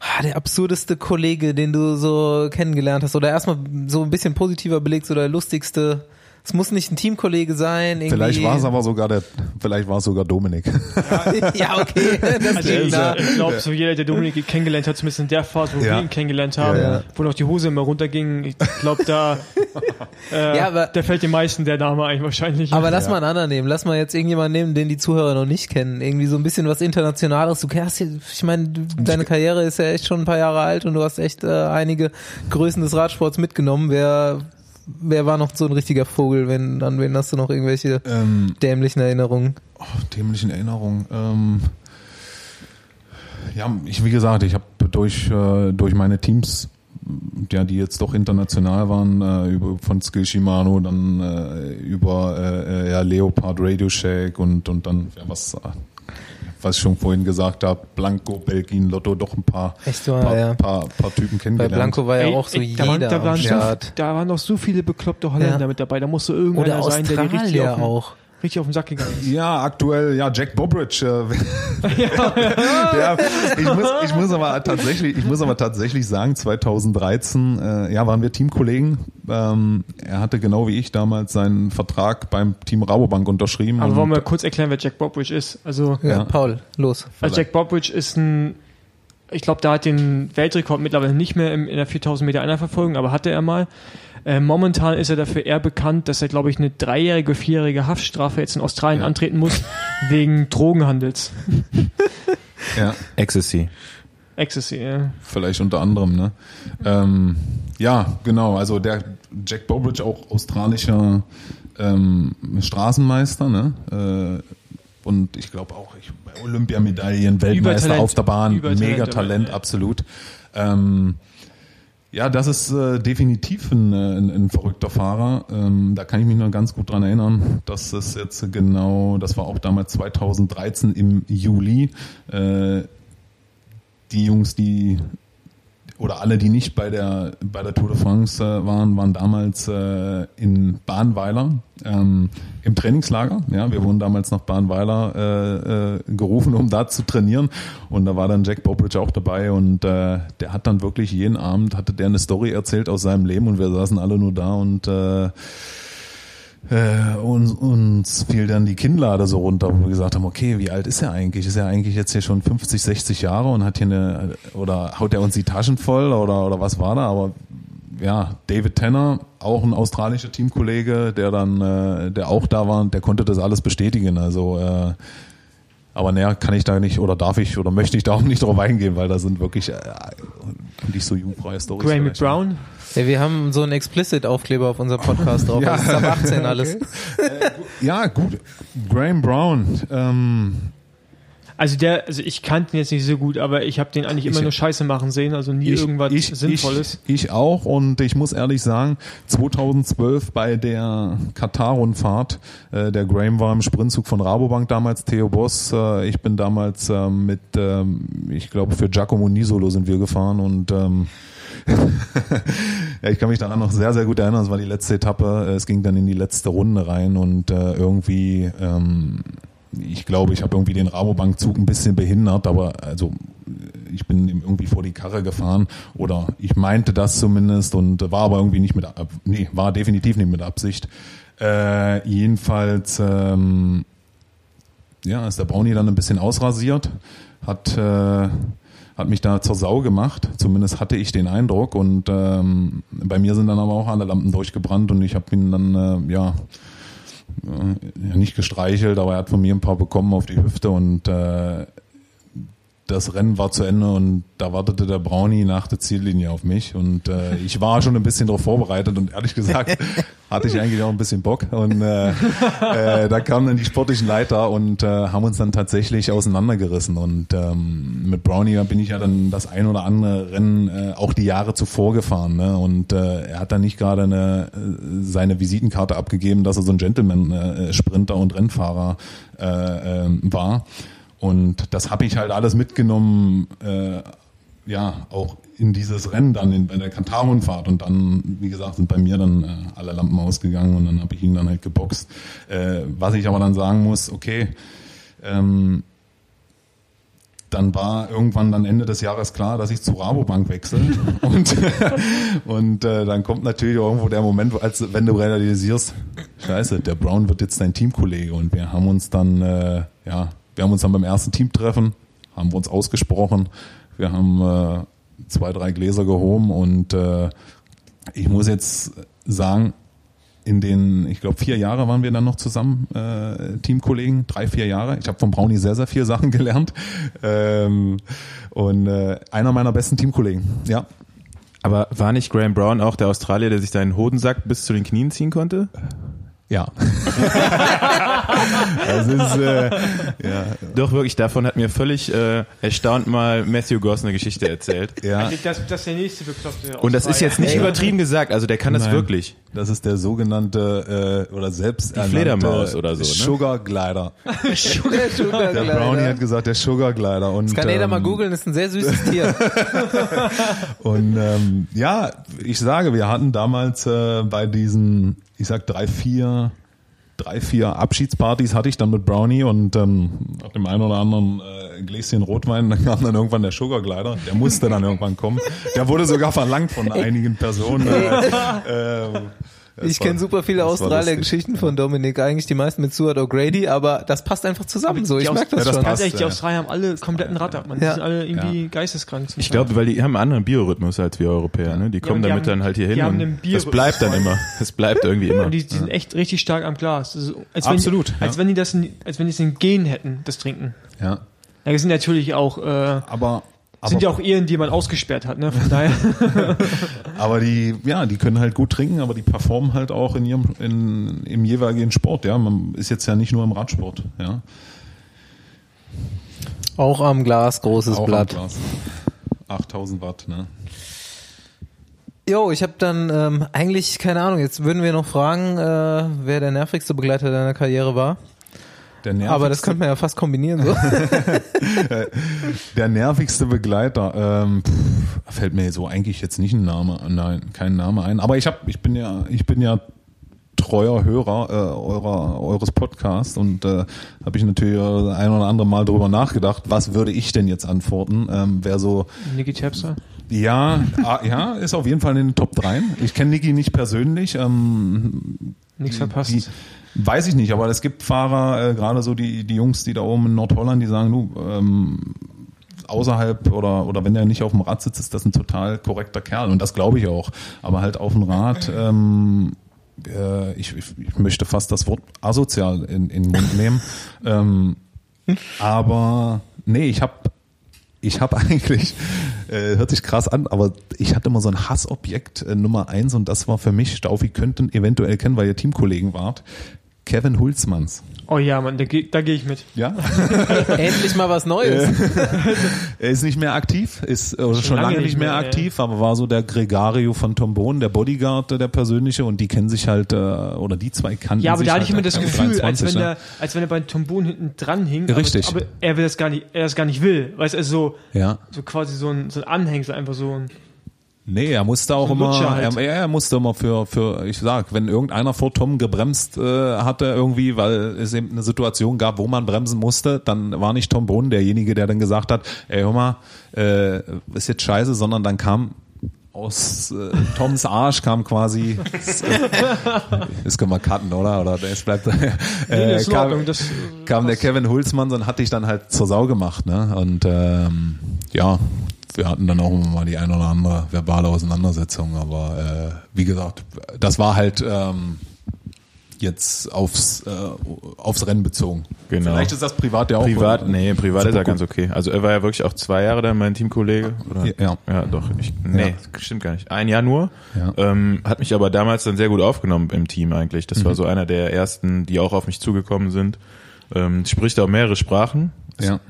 ah, der absurdeste Kollege, den du so kennengelernt hast oder erstmal so ein bisschen positiver belegt, so der lustigste. Es muss nicht ein Teamkollege sein. Irgendwie. Vielleicht war es aber sogar der, vielleicht war es sogar Dominik. ja, okay. Das Also ich, ich glaube, so jeder, der Dominik kennengelernt hat, zumindest in der Phase, wo Ja. wir ihn kennengelernt haben, Ja, ja. wo noch die Hose immer runterging, ich glaube, da, äh, Ja, aber- da fällt den meisten der Name eigentlich wahrscheinlich. Aber lass mal einen anderen nehmen. Lass mal jetzt irgendjemanden nehmen, den die Zuhörer noch nicht kennen. Irgendwie so ein bisschen was Internationales. Du kennst, ja- ich meine, du- deine Karriere ist ja echt schon ein paar Jahre alt und du hast echt äh, einige Größen des Radsports mitgenommen. Wer, wer war noch so ein richtiger Vogel? Wenn, an wen hast du noch irgendwelche ähm, dämlichen Erinnerungen? oh, dämlichen Erinnerungen. Ähm, ja, ich wie gesagt, ich habe durch äh, durch meine Teams, ja, die jetzt doch international waren, äh, über von Skill Shimano, dann äh, über äh, ja, Leopard Radio Shack und und dann ja, was äh, was ich schon vorhin gesagt habe, Blanco, Belgin, Lotto, doch ein paar, Echt paar, ja. paar, paar Typen Bei kennengelernt. Blanco war ja Ey, auch so ey, da, waren, jeder da, am waren so, Start. da waren noch so viele bekloppte Holländer Ja. mit dabei. Da musste irgendeiner Oder sein, der die richtig auch. Richtig auf den Sack gegangen ist. Ja, aktuell, ja, Jack Bobridge. Äh, ja, ich, muss, ich muss aber tatsächlich, ich muss aber tatsächlich sagen, 2013, äh, ja, waren wir Teamkollegen. Ähm, er hatte genau wie ich damals seinen Vertrag beim Team Rabobank unterschrieben. Aber und- wollen wir kurz erklären, wer Jack Bobridge ist? Also, Ja, Ja. Paul, los. also Jack Bobridge ist ein ich glaube, da hat den Weltrekord mittlerweile nicht mehr in der 4000 Meter Einzelverfolgung, aber hatte er mal. Äh, momentan ist er dafür eher bekannt, dass er, glaube ich, eine dreijährige, vierjährige Haftstrafe jetzt in Australien antreten muss, wegen Drogenhandels. Ja, Ecstasy. Ecstasy, ja. vielleicht unter anderem, ne? Ähm, ja, genau. Also der Jack Bobridge auch australischer ähm, Straßenmeister, ne? Und ich glaube auch ich, Olympiamedaillen, Weltmeister auf der Bahn, mega Talent, ja. absolut. Ähm, ja, das ist äh, definitiv ein, äh, ein, ein verrückter Fahrer. Ähm, da kann ich mich noch ganz gut dran erinnern. Das ist jetzt genau, das war auch damals 2013 im Juli. Äh, die Jungs, die oder alle, die nicht bei der bei der Tour de France äh, waren, waren damals äh, in Bahnweiler ähm, im Trainingslager. Ja, wir wurden damals nach Bahnweiler äh, äh, gerufen, um da zu trainieren. Und da war dann Jack Bobridge auch dabei und äh, der hat dann wirklich jeden Abend hatte der eine Story erzählt aus seinem Leben und wir saßen alle nur da und äh, äh, uns, uns fiel dann die Kinnlade so runter, wo wir gesagt haben, okay, wie alt ist er eigentlich? Ist er eigentlich jetzt hier schon 50, 60 Jahre und hat hier eine, oder haut er uns die Taschen voll oder, oder was war da? Aber ja, David Tanner, auch ein australischer Teamkollege, der dann, äh, der auch da war, der konnte das alles bestätigen. Also, äh, aber näher kann ich da nicht oder darf ich oder möchte ich da auch nicht drauf eingehen, weil da sind wirklich äh, nicht so jugendfreie Stories. Vielleicht. Brown. Ja, wir haben so einen Explicit-Aufkleber auf unserem Podcast drauf. Ja. Das ist ab 18 alles. Ja, gut. Graham Brown. Ähm, Also der, also ich kannte ihn jetzt nicht so gut, aber ich habe den eigentlich immer Ich- nur Scheiße machen sehen, also nie irgendwas Sinnvolles. Ich, ich auch und ich muss ehrlich sagen, 2012 bei der Katar-Rundfahrt, äh, der Graham war im Sprintzug von Rabobank damals, Theo Boss, äh, ich bin damals äh, mit, ähm, ich glaube für Giacomo Nisolo sind wir gefahren und ähm, ja, ich kann mich daran noch sehr, sehr gut erinnern, es war die letzte Etappe, es ging dann in die letzte Runde rein und äh, irgendwie ähm, ich glaube, ich habe irgendwie den Rabobank-Zug ein bisschen behindert, aber also ich bin irgendwie vor die Karre gefahren oder ich meinte das zumindest und war aber irgendwie nicht mit, Ab- nee, war definitiv nicht mit Absicht. Äh, jedenfalls, ähm, ja, ist der Brownie dann ein bisschen ausrasiert, hat, äh, hat mich da zur Sau gemacht, zumindest hatte ich den Eindruck. Und ähm, bei mir sind dann aber auch alle Lampen durchgebrannt und ich habe ihn dann, äh, ja, äh, nicht gestreichelt, aber er hat von mir ein paar bekommen auf die Hüfte und äh, das Rennen war zu Ende und da wartete der Brownie nach der Ziellinie auf mich. Und äh, ich war schon ein bisschen darauf vorbereitet und ehrlich gesagt hatte ich eigentlich auch ein bisschen Bock. Und äh, äh, da kamen dann die sportlichen Leiter und äh, haben uns dann tatsächlich auseinandergerissen. Und ähm, mit Brownie bin ich ja dann das ein oder andere Rennen äh, auch die Jahre zuvor gefahren ne? und äh, er hat dann nicht gerade eine, äh, seine Visitenkarte abgegeben, dass er so ein Gentleman-Sprinter und Rennfahrer äh, äh, war und das habe ich halt alles mitgenommen, äh, ja, auch in dieses Rennen dann in, bei der Katar-Rundfahrt. Und dann, wie gesagt, sind bei mir dann äh, alle Lampen ausgegangen und dann habe ich ihn dann halt geboxt. Äh, was ich aber dann sagen muss, okay, ähm, dann war irgendwann dann Ende des Jahres klar, dass ich zu Rabobank wechsle. und und äh, dann kommt natürlich irgendwo der Moment, als wenn du realisierst, scheiße, der Brown wird jetzt dein Teamkollege. Und wir haben uns dann, äh, ja, wir haben uns dann beim ersten Teamtreffen, haben wir uns ausgesprochen. Wir haben äh, zwei, drei Gläser gehoben und äh, ich muss jetzt sagen, in den, ich glaube, vier Jahre waren wir dann noch zusammen, äh, Teamkollegen, drei, vier Jahre. Ich habe von Brownie sehr, sehr viele Sachen gelernt. Ähm, und äh, einer meiner besten Teamkollegen, ja. Aber war nicht Graham Brown auch der Australier, der sich seinen Hodensack bis zu den Knien ziehen konnte? Ja. das ist, äh, ja, Doch, wirklich, davon hat mir völlig äh, erstaunt mal Matthew Goss eine Geschichte erzählt. ja. Das, das ist der nächste Bekloppte. Und das ist jetzt nicht Ey. übertrieben gesagt, also der kann das Nein. wirklich. Das ist der sogenannte äh, oder selbst Fledermaus oder so, ne? Sugar Glider. Sugar, Sugar Der Brownie hat gesagt, der Sugar Glider. Und, Das kann jeder mal ähm, googeln, ist ein sehr süßes Tier. Und ähm, ja, ich sage, wir hatten damals äh, bei diesen, ich sag drei, vier, drei, vier Abschiedspartys hatte ich dann mit Brownie und ähm, nach dem einen oder anderen äh, Gläschen Rotwein, dann kam dann irgendwann der Sugar Glider, der musste dann irgendwann kommen. Der wurde sogar verlangt von einigen Personen. Äh, äh, ich kenne super viele Australier-Geschichten von Dominik, eigentlich die meisten mit Stuart O'Grady, aber das passt einfach zusammen so. Ich merke das Ja, das schon. passt. Ehrlich, die ja. Australier haben alle kompletten Radar, man. Die Ja. sind alle irgendwie geisteskrank. Ich glaube, weil die haben einen anderen Biorhythmus als wir Europäer. Ne? Die kommen und die damit haben- dann halt hier die hin. haben und einen das Biorhythmus. bleibt dann immer. Das bleibt irgendwie immer. Und die, die sind echt richtig stark am Glas. Ist, als Absolut, Wenn, als ja. wenn die das, in, als wenn die es in Gen hätten, das Trinken. Ja, Ja, das sind natürlich auch, äh, aber sind aber, ja auch Ehen, die man ausgesperrt hat, ne? Von daher. aber die, ja, die können halt gut trinken, aber die performen halt auch in ihrem, in, im jeweiligen Sport. Ja, man ist jetzt ja nicht nur im Radsport. Ja, Auch am Glas, großes Auch am Blatt. Glas. 8000 Watt. Ne? Jo, ich habe dann ähm, eigentlich keine Ahnung. Jetzt würden wir noch fragen, äh, wer der nervigste Begleiter deiner Karriere war. Der nervigste, Aber das könnte man ja fast kombinieren. So. der nervigste Begleiter ähm, pff, fällt mir so eigentlich jetzt nicht ein Name, nein, kein Name ein. Aber ich habe, ich bin ja, ich bin ja treuer Hörer äh, eurer eures Podcasts und äh, habe ich natürlich ein oder andere Mal drüber nachgedacht, was würde ich denn jetzt antworten? Ähm, wer so Niki Terpstra. ja, ah, ja, ist auf jeden Fall in den Top 3. Ich kenne Niki nicht persönlich. Ähm, Nichts verpasst. die, weiß ich nicht, aber es gibt Fahrer, äh, gerade so die, die Jungs, die da oben in Nordholland, die sagen, du, ähm, außerhalb oder, oder wenn der nicht auf dem Rad sitzt, ist das ein total korrekter Kerl. Und das glaube ich auch. Aber halt auf dem Rad, ähm, äh, ich, ich, ich möchte fast das Wort asozial in, in den Mund nehmen. ähm, aber nee, ich habe ich habe eigentlich, äh, hört sich krass an, aber ich hatte immer so ein Hassobjekt äh, Nummer eins und das war für mich, Staufi könnten eventuell kennen, weil ihr Teamkollegen wart, Kevin Hulzmanns. Oh ja, Mann, da, da gehe ich mit. Ja? Endlich mal was Neues. er ist nicht mehr aktiv, ist oder schon, lange, nicht mehr, mehr, aktiv, aber war so der Gregario von Tom Bohn, der Bodyguard, äh, der persönliche und die kennen sich halt, äh, oder die zwei kannten Ja, aber sich da hatte ich halt immer das Gefühl, als 23, wenn, ne? der, als wenn er bei Tombon hinten dran hing. Richtig. Aber, aber er will das gar nicht, er das gar nicht will. Weißt du, also so, Ja. so quasi so ein, so ein Anhängsel, einfach so ein. Nee, er musste auch immer, halt. er, er musste immer für, für, ich sag, wenn irgendeiner vor Tom gebremst äh, hatte irgendwie, weil es eben eine Situation gab, wo man bremsen musste, dann war nicht Tom Bohn derjenige, der dann gesagt hat, ey, hör mal, äh, ist jetzt scheiße, sondern dann kam aus äh, Toms Arsch kam quasi, das können wir cutten, oder? Oder es bleibt, äh, ist kam, kam der Kevin Hulsmann und hat dich dann halt zur Sau gemacht, ne? Und ähm, ja, wir hatten dann auch immer mal die ein oder andere verbale Auseinandersetzung, aber äh, wie gesagt, das war halt ähm, jetzt aufs äh, aufs Rennen bezogen. Genau. Vielleicht ist das privat ja auch Privat, nee, privat ist er Super ganz okay. Also er war ja wirklich auch zwei Jahre dann mein Teamkollege. Oder? Ja. Ja, doch. Ich, nee, Ja. stimmt gar nicht. Ein Jahr nur. Ja. Ähm, hat mich aber damals dann sehr gut aufgenommen im Team eigentlich. Das war Mhm. so einer der ersten, die auch auf mich zugekommen sind. Ähm, spricht auch mehrere Sprachen. Ja.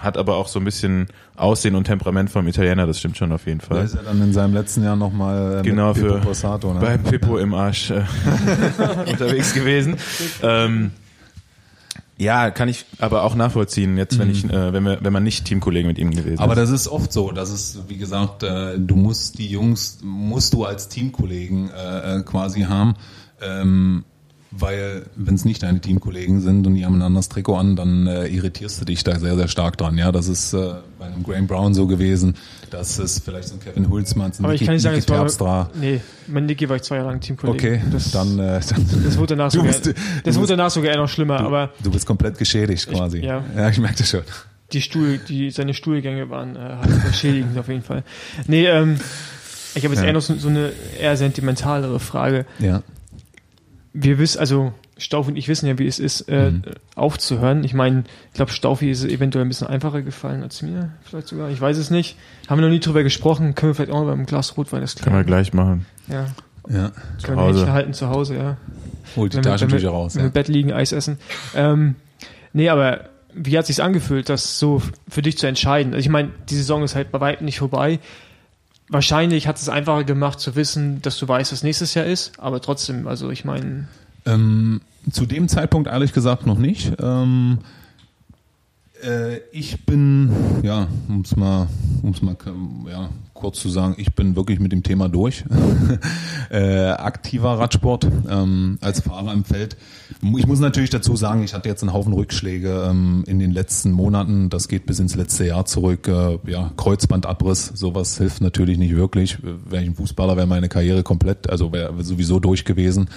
Hat aber auch so ein bisschen Aussehen und Temperament vom Italiener, das stimmt schon auf jeden Da Fall. ist er dann in seinem letzten Jahr nochmal äh, genau mit Pippo für Possato, ne? bei Pippo im Arsch äh, unterwegs gewesen. Ähm, ja, kann ich aber auch nachvollziehen, jetzt wenn ich, äh, wenn wir, wenn man nicht Teamkollege mit ihm gewesen Mhm. Aber ist. das ist oft so, das ist, wie gesagt, äh, du musst die Jungs, musst du als Teamkollegen äh, äh, quasi haben, ähm, weil wenn es nicht deine Teamkollegen sind und die haben ein anderes Trikot an, dann äh, irritierst du dich da sehr, sehr stark dran. Ja, das ist äh, bei einem Graham Brown so gewesen, das ist vielleicht so ein Kevin Hulzmann, ein aber ich kann nicht sagen, Niki es war, nee, mein Niki war ich zwei Jahre lang Teamkollege. Okay, das, dann, äh, dann das wurde danach Du sogar, bist- du das bist- wurde danach sogar noch schlimmer, aber du bist komplett geschädigt quasi. ja. ja, ich merke das schon. die Stuhl, die, seine Stuhlgänge waren äh, schädigend auf jeden Fall. Nee, ähm, ich habe jetzt Ja. eher noch so, so eine eher sentimentalere Frage. Ja. Wir wissen, also Stauf und ich wissen ja, wie es ist, äh, Mhm. aufzuhören. Ich meine, ich glaube, Staufi ist eventuell ein bisschen einfacher gefallen als mir, vielleicht sogar. Ich weiß es nicht. Haben wir noch nie drüber gesprochen. Können wir vielleicht auch mal beim Glas Rotwein das Können wir klären. gleich machen. Ja, Ja. können wir Hause. nicht halten zu Hause, ja. Holt die wir- Taschentücher wir, raus. Wenn wir Ja. im Bett liegen, Eis essen. Ähm, nee, aber wie hat sich's angefühlt, das so für dich zu entscheiden? Also ich meine, die Saison ist halt bei weitem nicht vorbei. Wahrscheinlich hat es einfacher gemacht zu wissen, dass du weißt, was nächstes Jahr ist, aber trotzdem, also ich meine, Ähm, zu dem Zeitpunkt ehrlich gesagt noch nicht. Ähm, äh, ich bin, ja, um es mal, um's mal ja, kurz zu sagen, ich bin wirklich mit dem Thema durch. äh, aktiver Radsport ähm, als Fahrer im Feld. Ich muss natürlich dazu sagen, ich hatte jetzt einen Haufen Rückschläge ähm, in den letzten Monaten. Das geht bis ins letzte Jahr zurück. Äh, ja, Kreuzbandabriss, sowas hilft natürlich nicht wirklich. Wäre ich ein Fußballer, wäre meine Karriere komplett, also wäre sowieso durch gewesen.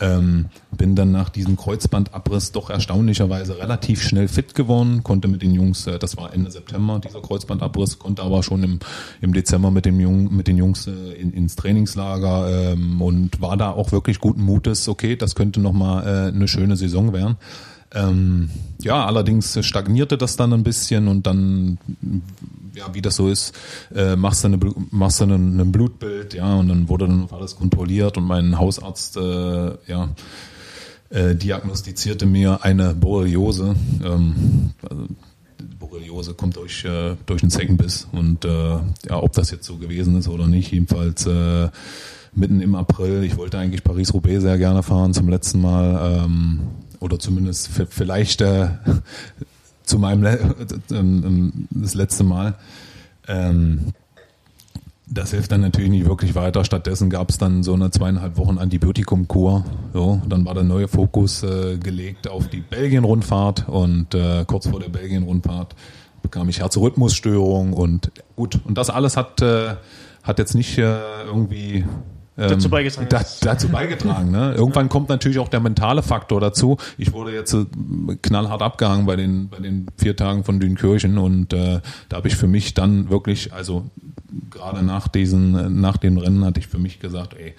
Ähm, bin dann nach diesem Kreuzbandabriss doch erstaunlicherweise relativ schnell fit geworden, konnte mit den Jungs, äh, das war Ende September, dieser Kreuzbandabriss, konnte aber schon im, im Dezember mit, dem Jung, mit den Jungs äh, in, ins Trainingslager ähm, und war da auch wirklich guten Mutes, okay, das könnte nochmal äh, eine schöne Saison werden. Ähm, ja, allerdings stagnierte das dann ein bisschen und dann, ja, wie das so ist, äh, machst du, eine, machst du ein Blutbild, ja, und dann wurde dann alles kontrolliert und mein Hausarzt, äh, ja, äh, diagnostizierte mir eine Borreliose. Ähm, also Borreliose kommt durch, äh, durch einen Zeckenbiss und äh, ja, ob das jetzt so gewesen ist oder nicht, jedenfalls äh, mitten im April. Ich wollte eigentlich Paris-Roubaix sehr gerne fahren zum letzten Mal ähm, oder zumindest vielleicht äh, zu meinem Le das letzte Mal. Ähm, das hilft dann natürlich nicht wirklich weiter. Stattdessen gab es dann so eine zweieinhalb Wochen Antibiotikum-Kur. So, dann war der neue Fokus äh, gelegt auf die Belgien-Rundfahrt und äh, kurz vor der Belgien-Rundfahrt bekam ich Herzrhythmusstörung und gut. Und das alles hat, äh, hat jetzt nicht äh, irgendwie dazu ähm, beigetragen. Da, dazu beigetragen. Ne? Irgendwann kommt natürlich auch der mentale Faktor dazu. Ich wurde jetzt äh, knallhart abgehangen bei den bei den vier Tagen von Dünkirchen und äh, da habe ich für mich dann wirklich, also gerade nach diesen nach den Rennen hatte ich für mich gesagt, ey,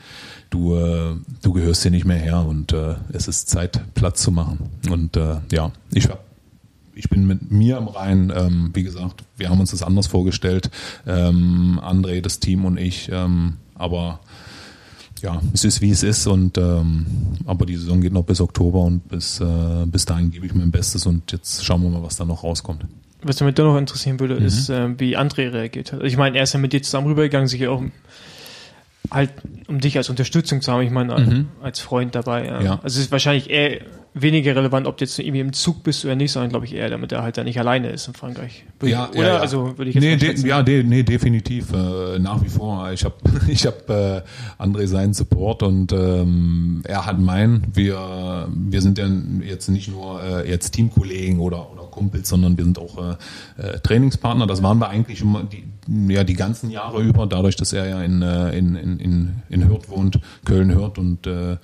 du äh, du gehörst hier nicht mehr her und äh, es ist Zeit Platz zu machen. Und äh, ja, ich habe ich bin mit mir im Reinen, ähm, wie gesagt, wir haben uns das anders vorgestellt, ähm, André, das Team und ich, ähm, aber ja, es ist wie es ist und ähm, aber die Saison geht noch bis Oktober und bis, äh, bis dahin gebe ich mein Bestes und jetzt schauen wir mal, was da noch rauskommt. Was mich da noch interessieren würde, mhm. ist, äh, wie André reagiert hat. Also ich meine, er ist ja mit dir zusammen rübergegangen, sich auch halt, um dich als Unterstützung zu haben, ich meine, mhm. als Freund dabei. Ja. ja. Also es ist wahrscheinlich eher weniger relevant, ob du jetzt irgendwie im Zug bist oder nicht, sondern glaube ich eher, damit er halt da nicht alleine ist in Frankreich. Ja, oder? Ja. Also würde ich jetzt nee, de, ja, de, nee, definitiv. Äh, nach wie vor. Ich habe ich hab, äh, André seinen Support und ähm, er hat meinen. Wir, wir sind ja jetzt nicht nur äh, jetzt Teamkollegen oder, oder Kumpels, sondern wir sind auch äh, äh, Trainingspartner. Das waren wir eigentlich immer die, ja, die ganzen Jahre über, dadurch, dass er ja in, äh, in, in, in, Hürth wohnt, Köln Hürth und äh,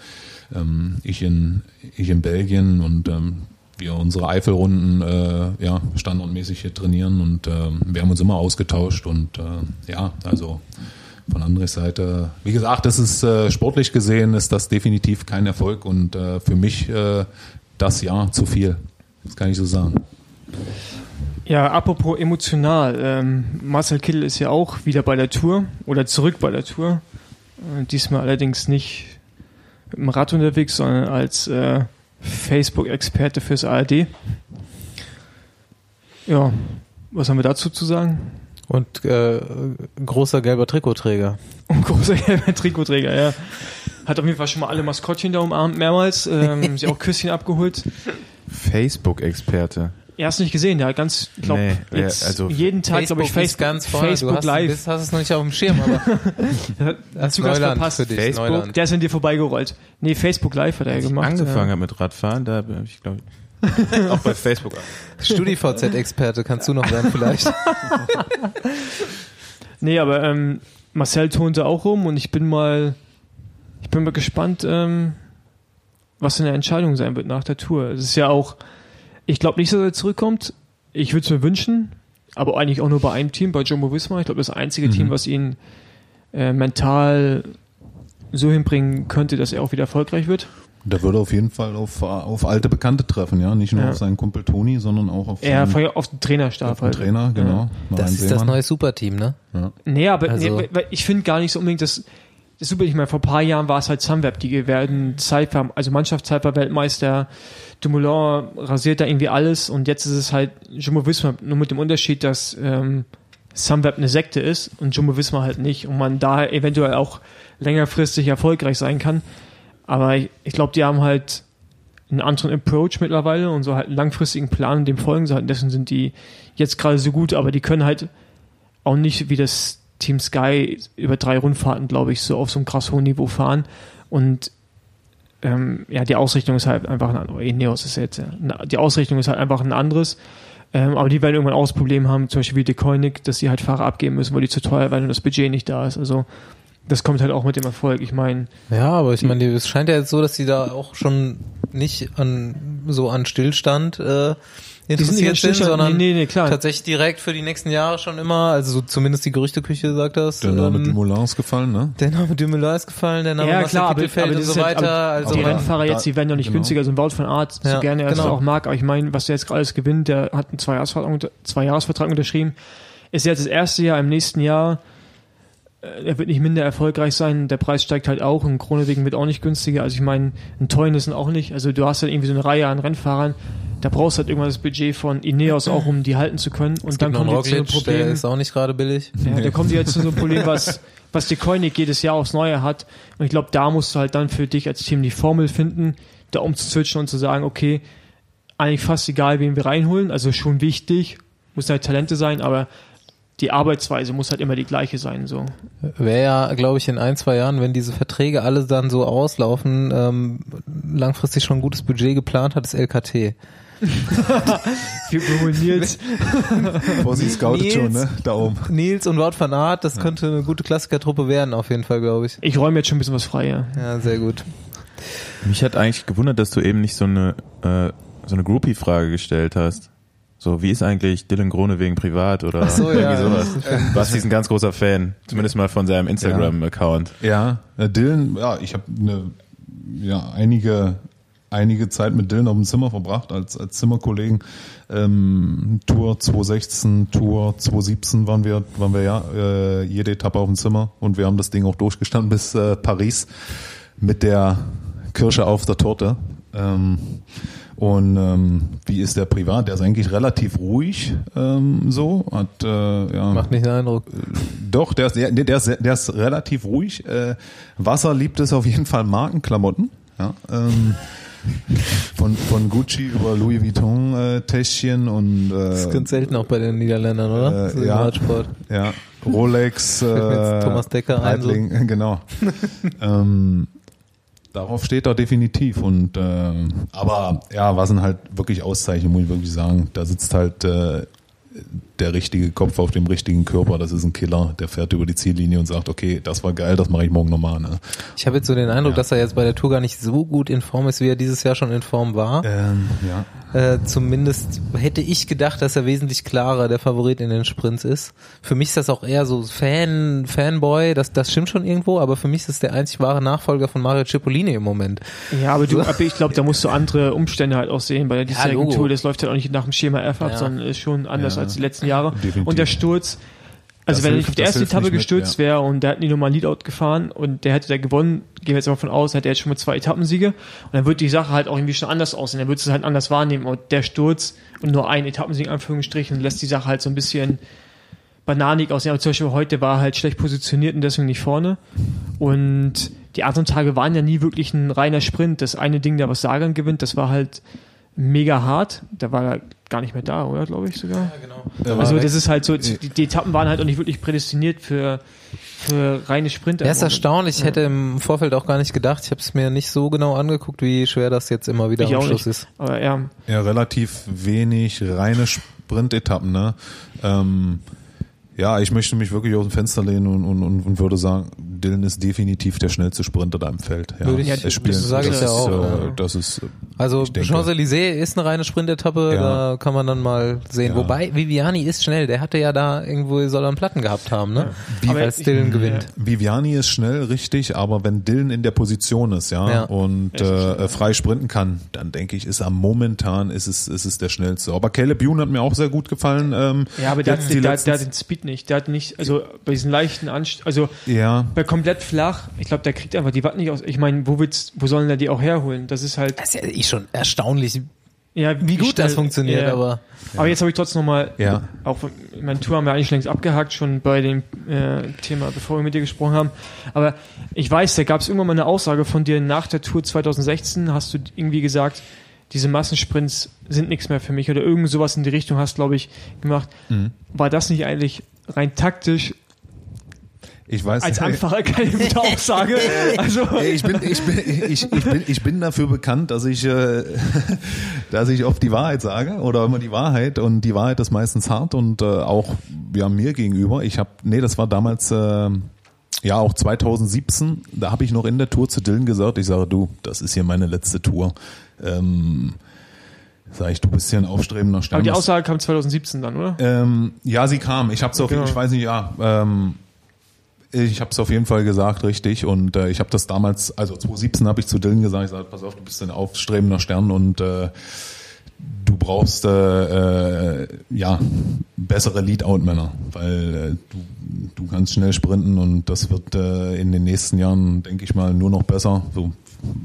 ähm, ich, in, ich in Belgien und ähm, wir unsere Eifelrunden äh, ja, standardmäßig hier trainieren und ähm, wir haben uns immer ausgetauscht und äh, ja, also von anderer Seite, wie gesagt, das ist äh, sportlich gesehen, ist das definitiv kein Erfolg und äh, für mich äh, das Jahr zu viel. Das kann ich so sagen. Ja, apropos emotional, ähm, Marcel Kittel ist ja auch wieder bei der Tour oder zurück bei der Tour. Äh, diesmal allerdings nicht mit dem Rad unterwegs, sondern als äh, Facebook-Experte fürs ARD. Ja, was haben wir dazu zu sagen? Und äh, großer gelber Trikotträger. Und großer gelber Trikotträger, ja. Hat auf jeden Fall schon mal alle Maskottchen da umarmt, mehrmals. Ähm, sie auch Küsschen abgeholt. Facebook-Experte. Er hast du nicht gesehen, der hat ganz, ich glaube, nee, also jeden Tag, glaube ich, Facebook, ganz vorne. Facebook du hast, Live. Bist, hast es noch nicht auf dem Schirm, aber das ist verpasst. für dich. Facebook? Neuland. Der ist an dir vorbeigerollt. Nee, Facebook Live hat er ich gemacht. angefangen ja. habe mit Radfahren, da habe ich glaube auch bei Facebook. StudiVZ-Experte kannst du noch werden vielleicht. Nee, aber ähm, Marcel tonte auch rum und ich bin mal, ich bin mal gespannt, ähm, was seine Entscheidung sein wird nach der Tour. Es ist ja auch, ich glaube nicht, dass er zurückkommt. Ich würde es mir wünschen, aber eigentlich auch nur bei einem Team, bei Jumbo Visma. Ich glaube, das einzige Mhm. Team, was ihn äh, mental so hinbringen könnte, dass er auch wieder erfolgreich wird. Da würde auf jeden Fall auf, auf alte Bekannte treffen, ja. Nicht nur Ja. auf seinen Kumpel Toni, sondern auch auf Er seinen auf den Trainerstab auf den halt. Trainer, genau. Das Martin ist das Seemann. neue Superteam, ne? Nee, aber Also- nee, ich finde gar nicht so unbedingt, dass das super. Ich meine, vor ein paar Jahren war es halt Sunweb, die werden Cypher, also Mannschaftscypher-Weltmeister. Dumoulin rasiert da irgendwie alles und jetzt ist es halt Jumbo Visma, nur mit dem Unterschied, dass ähm, Sunweb eine Sekte ist und Jumbo Visma halt nicht und man da eventuell auch längerfristig erfolgreich sein kann. Aber ich, ich glaube, die haben halt einen anderen Approach mittlerweile und so halt einen langfristigen Plan, dem folgen sie halt. Und Dessen sind die jetzt gerade so gut, aber die können halt auch nicht wie das Team Sky über drei Rundfahrten, glaube ich, so auf so einem krass hohen Niveau fahren. Und ähm, ja, die Ausrichtung ist halt einfach ein anderes. Ineos ist jetzt, ja. Die Ausrichtung ist halt einfach ein anderes. Ähm, aber die werden irgendwann auch das Problem haben, zum Beispiel wie De Koenig, dass sie halt Fahrer abgeben müssen, weil die zu teuer werden und das Budget nicht da ist. Also das kommt halt auch mit dem Erfolg. Ich meine, Ja, aber ich meine, es scheint ja jetzt so, dass die da auch schon nicht an so an Stillstand äh, interessiert sind, sondern nee, nee, nee, klar. tatsächlich direkt für die nächsten Jahre schon immer, also so zumindest die Gerüchteküche sagt das. Der Name ähm, Dumoulin ist gefallen, ne? der Name Dumoulin ist gefallen, der Name ja klar, aber, aber und so ist halt, weiter. aber also die Rennfahrer da- jetzt, die werden ja nicht genau. günstiger. So ein Wout von Art, so Ja, gerne er es genau. auch mag, aber ich meine, was der jetzt alles gewinnt, der hat einen Zweijahresvertrag, Zweijahresvertrag unterschrieben, ist jetzt das erste Jahr im nächsten Jahr. äh, Er wird nicht minder erfolgreich sein, der Preis steigt halt auch und Kronewegen wird auch nicht günstiger. Also ich meine, ein Teunissen auch nicht. Also du hast halt irgendwie so eine Reihe an Rennfahrern, da brauchst du halt irgendwann das Budget von Ineos auch, um die halten zu können. Und es dann kommt jetzt so ein Roglic, der Problem. ist auch nicht gerade billig. Ja, da kommt jetzt zu so ein Problem, was, was die Koenig jedes Jahr aufs Neue hat. Und ich glaube, da musst du halt dann für dich als Team die Formel finden, da umzuzwitschen und zu sagen, okay, eigentlich fast egal, wen wir reinholen, also schon wichtig, muss halt Talente sein, aber die Arbeitsweise muss halt immer die gleiche sein, so. Wäre ja, glaube ich, in ein, zwei Jahren, wenn diese Verträge alle dann so auslaufen, ähm, langfristig schon ein gutes Budget geplant hat, das LKT. Wir holen Nils. Vorsicht, scoutet Nils. schon, ne? Da oben. Nils und Wout van Aert, das könnte eine gute Klassikertruppe werden, auf jeden Fall, glaube ich. Ich räume jetzt schon ein bisschen was frei, ja. Ja, sehr gut. Mich hat eigentlich gewundert, dass du eben nicht so eine, äh, so eine Groupie-Frage gestellt hast. So, wie ist eigentlich Dylan Grone wegen privat oder Ach so, irgendwie ja. sowas? Basti ist ein ganz großer Fan, zumindest mal von seinem Instagram-Account. Ja, äh, Dylan, ja, ich habe eine, ja, einige, einige Zeit mit Dylan auf dem Zimmer verbracht, als, als Zimmerkollegen. Ähm, Tour 2016, Tour 2017 waren wir, waren wir ja, äh, jede Etappe auf dem Zimmer und wir haben das Ding auch durchgestanden bis äh, Paris mit der Kirsche auf der Torte. Ähm, und ähm, wie ist der privat? Der ist eigentlich relativ ruhig, ähm, so hat äh, ja Macht nicht den Eindruck. doch, der ist, der, der, ist, der ist relativ ruhig. Äh, Wasser liebt es auf jeden Fall Markenklamotten. Ja, ähm, von, von Gucci über Louis Vuitton äh, Täschchen und Das ist äh, ganz selten auch bei den Niederländern, oder? äh, ja. Radsport. ja, Rolex, äh, Thomas Decker ein, so. Genau. ähm, darauf steht er definitiv. Und äh, aber ja, was sind halt wirklich Auszeichnungen, muss ich wirklich sagen. Da sitzt halt äh, der richtige Kopf auf dem richtigen Körper. Das ist ein Killer, der fährt über die Ziellinie und sagt, okay, das war geil, das mache ich morgen nochmal. Ne? Ich habe jetzt so den Eindruck, Ja. dass er jetzt bei der Tour gar nicht so gut in Form ist, wie er dieses Jahr schon in Form war. Ähm, ja. Äh, zumindest hätte ich gedacht, dass er wesentlich klarer der Favorit in den Sprints ist. Für mich ist das auch eher so Fan, Fanboy, das, das stimmt schon irgendwo, aber für mich ist das der einzig wahre Nachfolger von Mario Cipollini im Moment. Ja, aber du, aber ich glaube, da musst du andere Umstände halt auch sehen. Bei der diesjährigen Logo. Tour, das läuft halt auch nicht nach dem Schema F ab, Ja. sondern ist schon anders Ja. Als die letzten Jahre. Definitiv. Und der Sturz, also Das wenn er hilft- nicht auf die erste Etappe gestürzt ja. wäre und der hat nie nochmal ein Leadout gefahren und der hätte da gewonnen, gehen wir jetzt mal von aus, hätte er jetzt schon mit zwei Etappensiege und dann wird die Sache halt auch irgendwie schon anders aussehen. Dann würdest du es halt anders wahrnehmen und der Sturz und nur ein Etappensieg in Anführungsstrichen lässt die Sache halt so ein bisschen bananig aussehen. Aber zum Beispiel heute war er halt schlecht positioniert und deswegen nicht vorne. Und die anderen Tage waren ja nie wirklich ein reiner Sprint. Das eine Ding, da was Sagan gewinnt, das war halt mega hart. Da war er gar nicht mehr da, oder? Glaube ich sogar. genau. Also das ist halt so, die, die Etappen waren halt auch nicht wirklich prädestiniert für, für reine Sprinter. Er ist erstaunlich, ich hätte im Vorfeld auch gar nicht gedacht, ich habe es mir nicht so genau angeguckt, wie schwer das jetzt immer wieder Ich am auch Schluss nicht. ist. Aber ja, ja, relativ wenig reine Sprintetappen. Ne? Ähm, ja, ich möchte mich wirklich aus dem Fenster lehnen und, und, und, und würde sagen, Dylan ist definitiv der schnellste Sprinter da im Feld. Ja, Würde ich- Es spielen- das sage ich das ja ist, auch, äh, ja. Das ist, äh, Also ich Champs-Élysées ist eine reine Sprintetappe, Ja. da kann man dann mal sehen. Ja. Wobei Viviani ist schnell, der hatte ja da irgendwo, soll er einen Platten gehabt haben, ne? Wie Aber als ich- Dylan gewinnt. Viviani ist schnell, richtig, aber wenn Dylan in der Position ist, ja, Ja. und äh, frei sprinten kann, dann denke ich, ist er momentan ist es, ist es der schnellste. Aber Caleb Youn hat mir auch sehr gut gefallen. Ähm, ja aber der, hat, der, letzten- der hat den Speed nicht. Der hat nicht, also bei diesen leichten Anst also ja, bei komplett flach, ich glaube, der kriegt einfach die Watt nicht aus. Ich meine, wo willst, wo sollen der die auch herholen? Das ist halt, Das ist ja eh schon erstaunlich, ja, wie gut das schnell- funktioniert, ja. aber Aber jetzt habe ich trotzdem nochmal, Ja. auch meine Tour haben wir eigentlich längst abgehakt, schon bei dem äh, Thema, bevor wir mit dir gesprochen haben. Aber ich weiß, da gab es irgendwann mal eine Aussage von dir nach der Tour 2016, hast du irgendwie gesagt, diese Massensprints sind nichts mehr für mich oder irgend sowas in die Richtung hast, glaube ich, gemacht. Mhm. War das nicht eigentlich rein taktisch Ich weiß Als Anfahrer keine gute Aussage. Also, ich bin, ich bin, ich, ich bin, ich bin dafür bekannt, dass ich, äh, dass ich oft die Wahrheit sage oder immer die Wahrheit und die Wahrheit ist meistens hart und äh, auch ja mir gegenüber. Ich habe, nee, das war damals äh, ja auch 2017. Da habe ich noch in der Tour zu Dylan gesagt, ich sage, du, das ist hier meine letzte Tour. Ähm, sag ich, du bist hier ein aufstrebender Stern. aber die Aussage kam 2017 dann, oder? ähm, ja, sie kam. Ich habe es auf, Genau. ich weiß nicht, ja. Ähm, ich habe es auf jeden Fall gesagt, richtig. Und äh, ich habe das damals, also 2017 habe ich zu Dylan gesagt, ich sage, pass auf, du bist ein aufstrebender Stern und äh, du brauchst äh, äh, ja bessere Lead-Out-Männer, weil äh, du, du kannst schnell sprinten und das wird äh, in den nächsten Jahren, denke ich mal, nur noch besser, so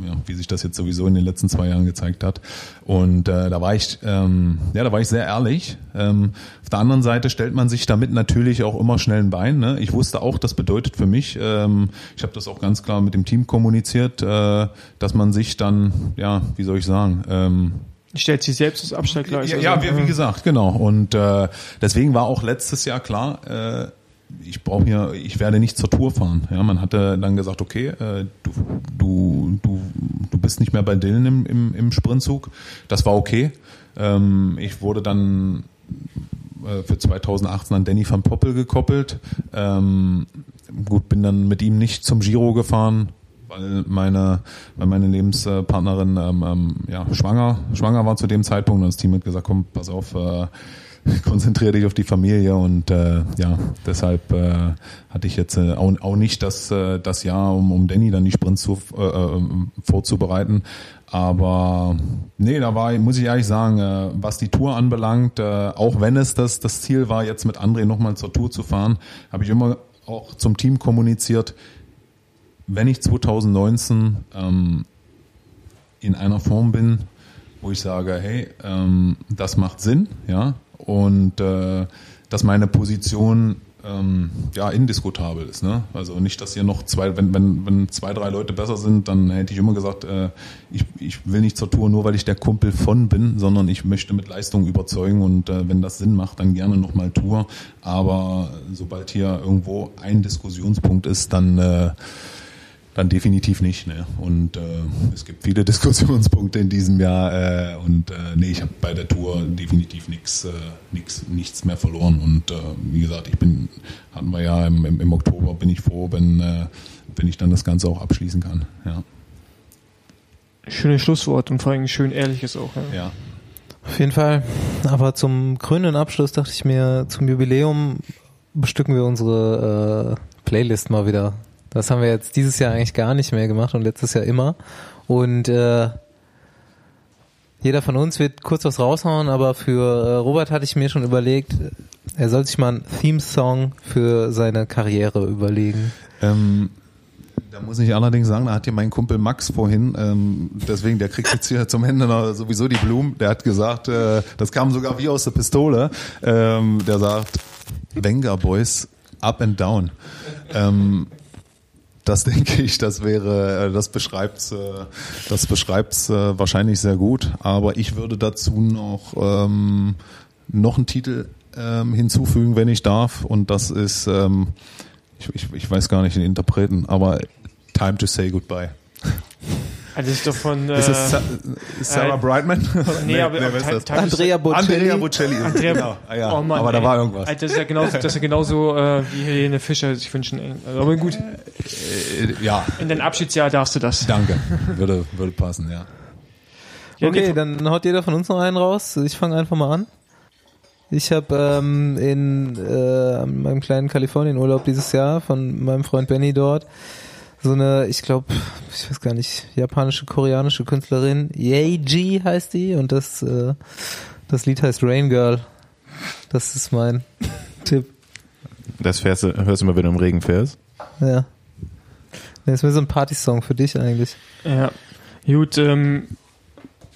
ja, wie sich das jetzt sowieso in den letzten zwei Jahren gezeigt hat. Und äh, da war ich, ähm, ja, da war ich sehr ehrlich. Ähm, auf der anderen Seite stellt man sich damit natürlich auch immer schnell ein Bein. Ne? Ich wusste auch, das bedeutet für mich, ähm, ich habe das auch ganz klar mit dem Team kommuniziert, äh, dass man sich dann, ja, wie soll ich sagen, ähm, Stellt sich selbst das Abstellgleis. ja, also, ja wie, wie gesagt, genau. Und äh, deswegen war auch letztes Jahr klar, äh, ich brauche hier, ich werde nicht zur Tour fahren. Ja, man hatte dann gesagt, okay, äh, du, du, du, du bist nicht mehr bei Dylan im, im, im Sprintzug. Das war okay. Ähm, ich wurde dann äh, für 2018 an Danny van Poppel gekoppelt. Ähm, gut, bin dann mit ihm nicht zum Giro gefahren, weil meine, weil meine Lebenspartnerin ähm, ähm, ja, schwanger, schwanger war zu dem Zeitpunkt und das Team hat gesagt, komm, pass auf, äh, konzentriere dich auf die Familie und äh, ja, deshalb äh, hatte ich jetzt äh, auch, auch nicht das, äh, das Jahr, um, um Danny dann die Sprints zu, äh, äh, vorzubereiten. Aber nee, da war, muss ich ehrlich sagen, äh, was die Tour anbelangt, äh, auch wenn es das, das Ziel war, jetzt mit André nochmal zur Tour zu fahren, habe ich immer auch zum Team kommuniziert, wenn ich 2019 ähm, in einer Form bin, wo ich sage, hey, ähm, das macht Sinn, ja, und äh, dass meine Position ähm, ja indiskutabel ist, ne? Also nicht, dass hier noch zwei, wenn wenn wenn zwei drei Leute besser sind, dann hätte ich immer gesagt, äh, ich ich will nicht zur Tour nur, weil ich der Kumpel von bin, sondern ich möchte mit Leistung überzeugen und äh, wenn das Sinn macht, dann gerne nochmal Tour. Aber sobald hier irgendwo ein Diskussionspunkt ist, dann äh, dann definitiv nicht. Ne? Und äh, es gibt viele Diskussionspunkte in diesem Jahr äh, und äh, nee, ich habe bei der Tour definitiv nichts, äh, nix, nichts mehr verloren. Und äh, wie gesagt, ich bin, hatten wir ja im, im, im Oktober, bin ich froh, wenn, äh, wenn ich dann das Ganze auch abschließen kann. Ja, Schönes Schlusswort und vor allem schön ehrliches auch. Ja. ja. Auf jeden Fall. Aber zum krönenden Abschluss dachte ich mir, zum Jubiläum bestücken wir unsere äh, Playlist mal wieder. Das haben wir jetzt dieses Jahr eigentlich gar nicht mehr gemacht und letztes Jahr immer. Und äh, jeder von uns wird kurz was raushauen, aber für äh, Robert hatte ich mir schon überlegt, er soll sich mal einen Theme-Song für seine Karriere überlegen. Ähm, da muss ich allerdings sagen, da hat hier mein Kumpel Max vorhin, ähm, deswegen, der kriegt jetzt hier zum Ende noch sowieso die Blumen, der hat gesagt, äh, das kam sogar wie aus der Pistole, ähm, der sagt, Wenger Boys, up and down. Ähm, das denke ich, das wäre, äh, das beschreibt's, äh, das beschreibt's äh, wahrscheinlich sehr gut. Aber ich würde dazu noch ähm, noch einen Titel ähm, hinzufügen, wenn ich darf. Und das ist, ähm, ich, ich, ich weiß gar nicht den Interpreten, aber Time to Say Goodbye. Also das ist doch von äh, ist es Sa Sarah äh, Brightman? nee, aber wer ist das? Andrea Bocelli. Andrea Bocelli. Andrea- genau. Ah, ja. Oh Mann, aber da ey. war irgendwas. Alter, das ist ja genauso, das ist ja genauso äh, wie Helene Fischer sich wünschen. Also, aber gut, Äh, ja, in dein Abschiedsjahr darfst du das. danke. Würde, würde passen, ja. Ja, Okay, nee, dann haut jeder von uns noch einen raus. Ich fange einfach mal an. Ich habe ähm, in äh, meinem kleinen Kalifornien-Urlaub dieses Jahr von meinem Freund Benny dort so eine, ich glaube, ich weiß gar nicht, japanische, koreanische Künstlerin, Yeji heißt die und das äh, das Lied heißt Rain Girl. Das ist mein Tipp. Das fährst du, hörst du mal, wenn du im Regen fährst. Ja. Das ist mir so ein Partysong für dich eigentlich. Ja, gut, ähm,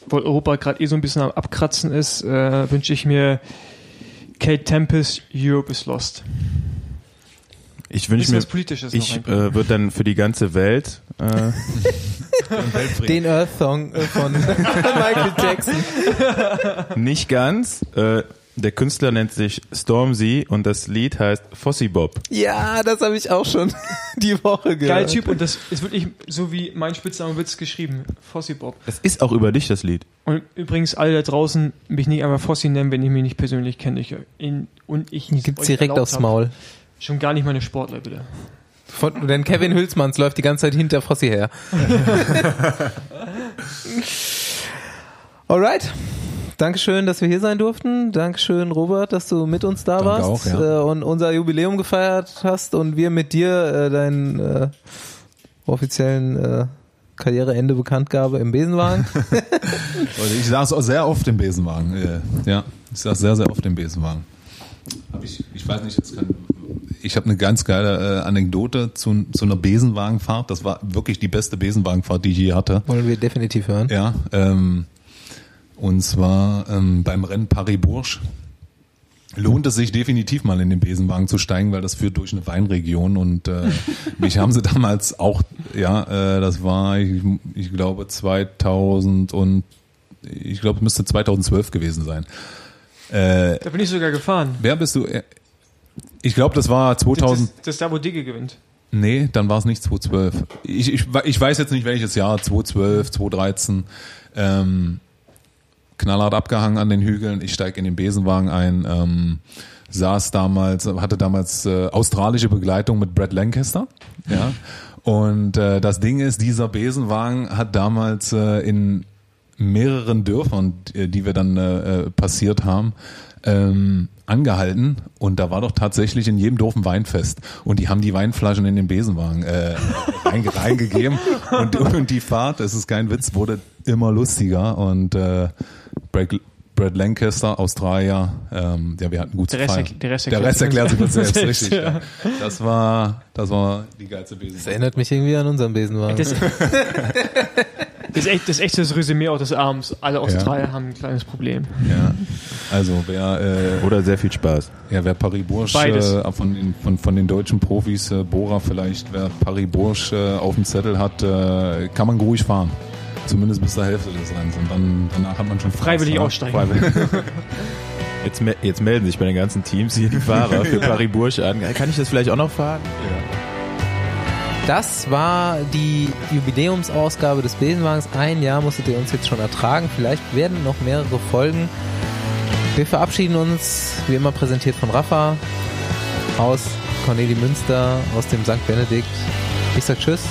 weil Europa gerade eh so ein bisschen am Abkratzen ist, äh, wünsche ich mir Kate Tempest, Europe is Lost. Ich wünsche mir, ich äh, würde dann für die ganze Welt äh, Den Earth Song äh, von Michael Jackson. nicht ganz. Äh, Der Künstler nennt sich Stormzy und das Lied heißt Fossi Bob. Ja, das habe ich auch schon die Woche gehört. Geil Typ und das ist wirklich so wie mein Spitzname Witz geschrieben. Fossi Bob. Das ist auch über dich, das Lied. Und übrigens alle da draußen mich nicht einfach Fossi nennen, wenn ihr mich nicht persönlich kennt. Ich, in, und ich nicht Gibt's direkt aufs hab. Schon gar nicht meine Sportler, bitte. Von, denn Kevin Hülsmanns läuft die ganze Zeit hinter Fossi her. Alright. Dankeschön, dass wir hier sein durften. Dankeschön, Robert, dass du mit uns da Danke warst auch, ja. äh, und unser Jubiläum gefeiert hast und wir mit dir äh, deinen äh, offiziellen äh, Karriereende Bekanntgabe im Besenwagen. Ich saß auch sehr oft im Besenwagen. äh, Ja, ich saß sehr, sehr oft im Besenwagen. Hab ich, ich weiß nicht, jetzt kann, ich habe eine ganz geile äh, Anekdote zu, zu einer Besenwagenfahrt. Das war wirklich die beste Besenwagenfahrt, die ich je hatte. Wollen wir definitiv hören. Ja, ähm, und zwar ähm, beim Rennen Paris-Bourges lohnt es sich definitiv mal in den Besenwagen zu steigen, weil das führt durch eine Weinregion und äh, mich haben sie damals auch, ja, äh, das war, ich, ich glaube 2000 und ich glaube, es müsste 2012 gewesen sein. Äh, Da bin ich sogar gefahren. wer bist du? Äh, Ich glaube, das war Das, 2000. das, das ist da, wo Digge gewinnt. Nee, dann war es nicht 2012. Ich, ich, ich weiß jetzt nicht welches Jahr, 2012, 2013. Ähm, knallhart abgehangen an den Hügeln. Ich steige in den Besenwagen ein. Ähm, saß damals, hatte damals äh, australische Begleitung mit Brad Lancaster. Ja. Und äh, das Ding ist, dieser Besenwagen hat damals äh, in mehreren Dörfern, die die wir dann äh, äh, passiert haben, ähm, angehalten und da war doch tatsächlich in jedem Dorf ein Weinfest und die haben die Weinflaschen in den Besenwagen äh, reinge reingegeben und, und die Fahrt, das ist kein Witz, wurde immer lustiger und äh, Brad, Brad Lancaster, Australier, ähm, ja, wir hatten gut Der zu Rest erkl- der Rest der erklärt Rest sich erklärt sich selbst, selbst, richtig. ja. Ja. Das war, das war die geilste Das Besenwagen. erinnert mich irgendwie an unseren Besenwagen. Das, ist echt, das ist echt das Resümee auch des Abends. Alle Australier haben ein kleines Problem. Ja. Also wer äh, Oder sehr viel Spaß. Ja, wer Paris-Bourges Beides. äh, von, den, von, von den deutschen Profis, äh, Bora vielleicht, wer Paris-Bourges äh, auf dem Zettel hat, äh, kann man ruhig fahren. Zumindest bis zur Hälfte des Rennens. Und dann, danach hat man schon Spaß, Freiwillig ja? aussteigen. Freiwillig. Jetzt, me- jetzt melden sich bei den ganzen Teams hier die Fahrer für Paris-Bourges an. Kann ich das vielleicht auch noch fahren? Das war die Jubiläumsausgabe des Besenwagens. Ein Jahr musstet ihr uns jetzt schon ertragen. Vielleicht werden noch mehrere Folgen. Wir verabschieden uns, wie immer präsentiert von Rafa, aus Corneli Münster, aus dem St. Benedikt. Ich sag Tschüss.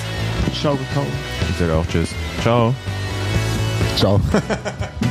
Schau gekauft. Ich sage auch Tschüss. Ciao. Ciao.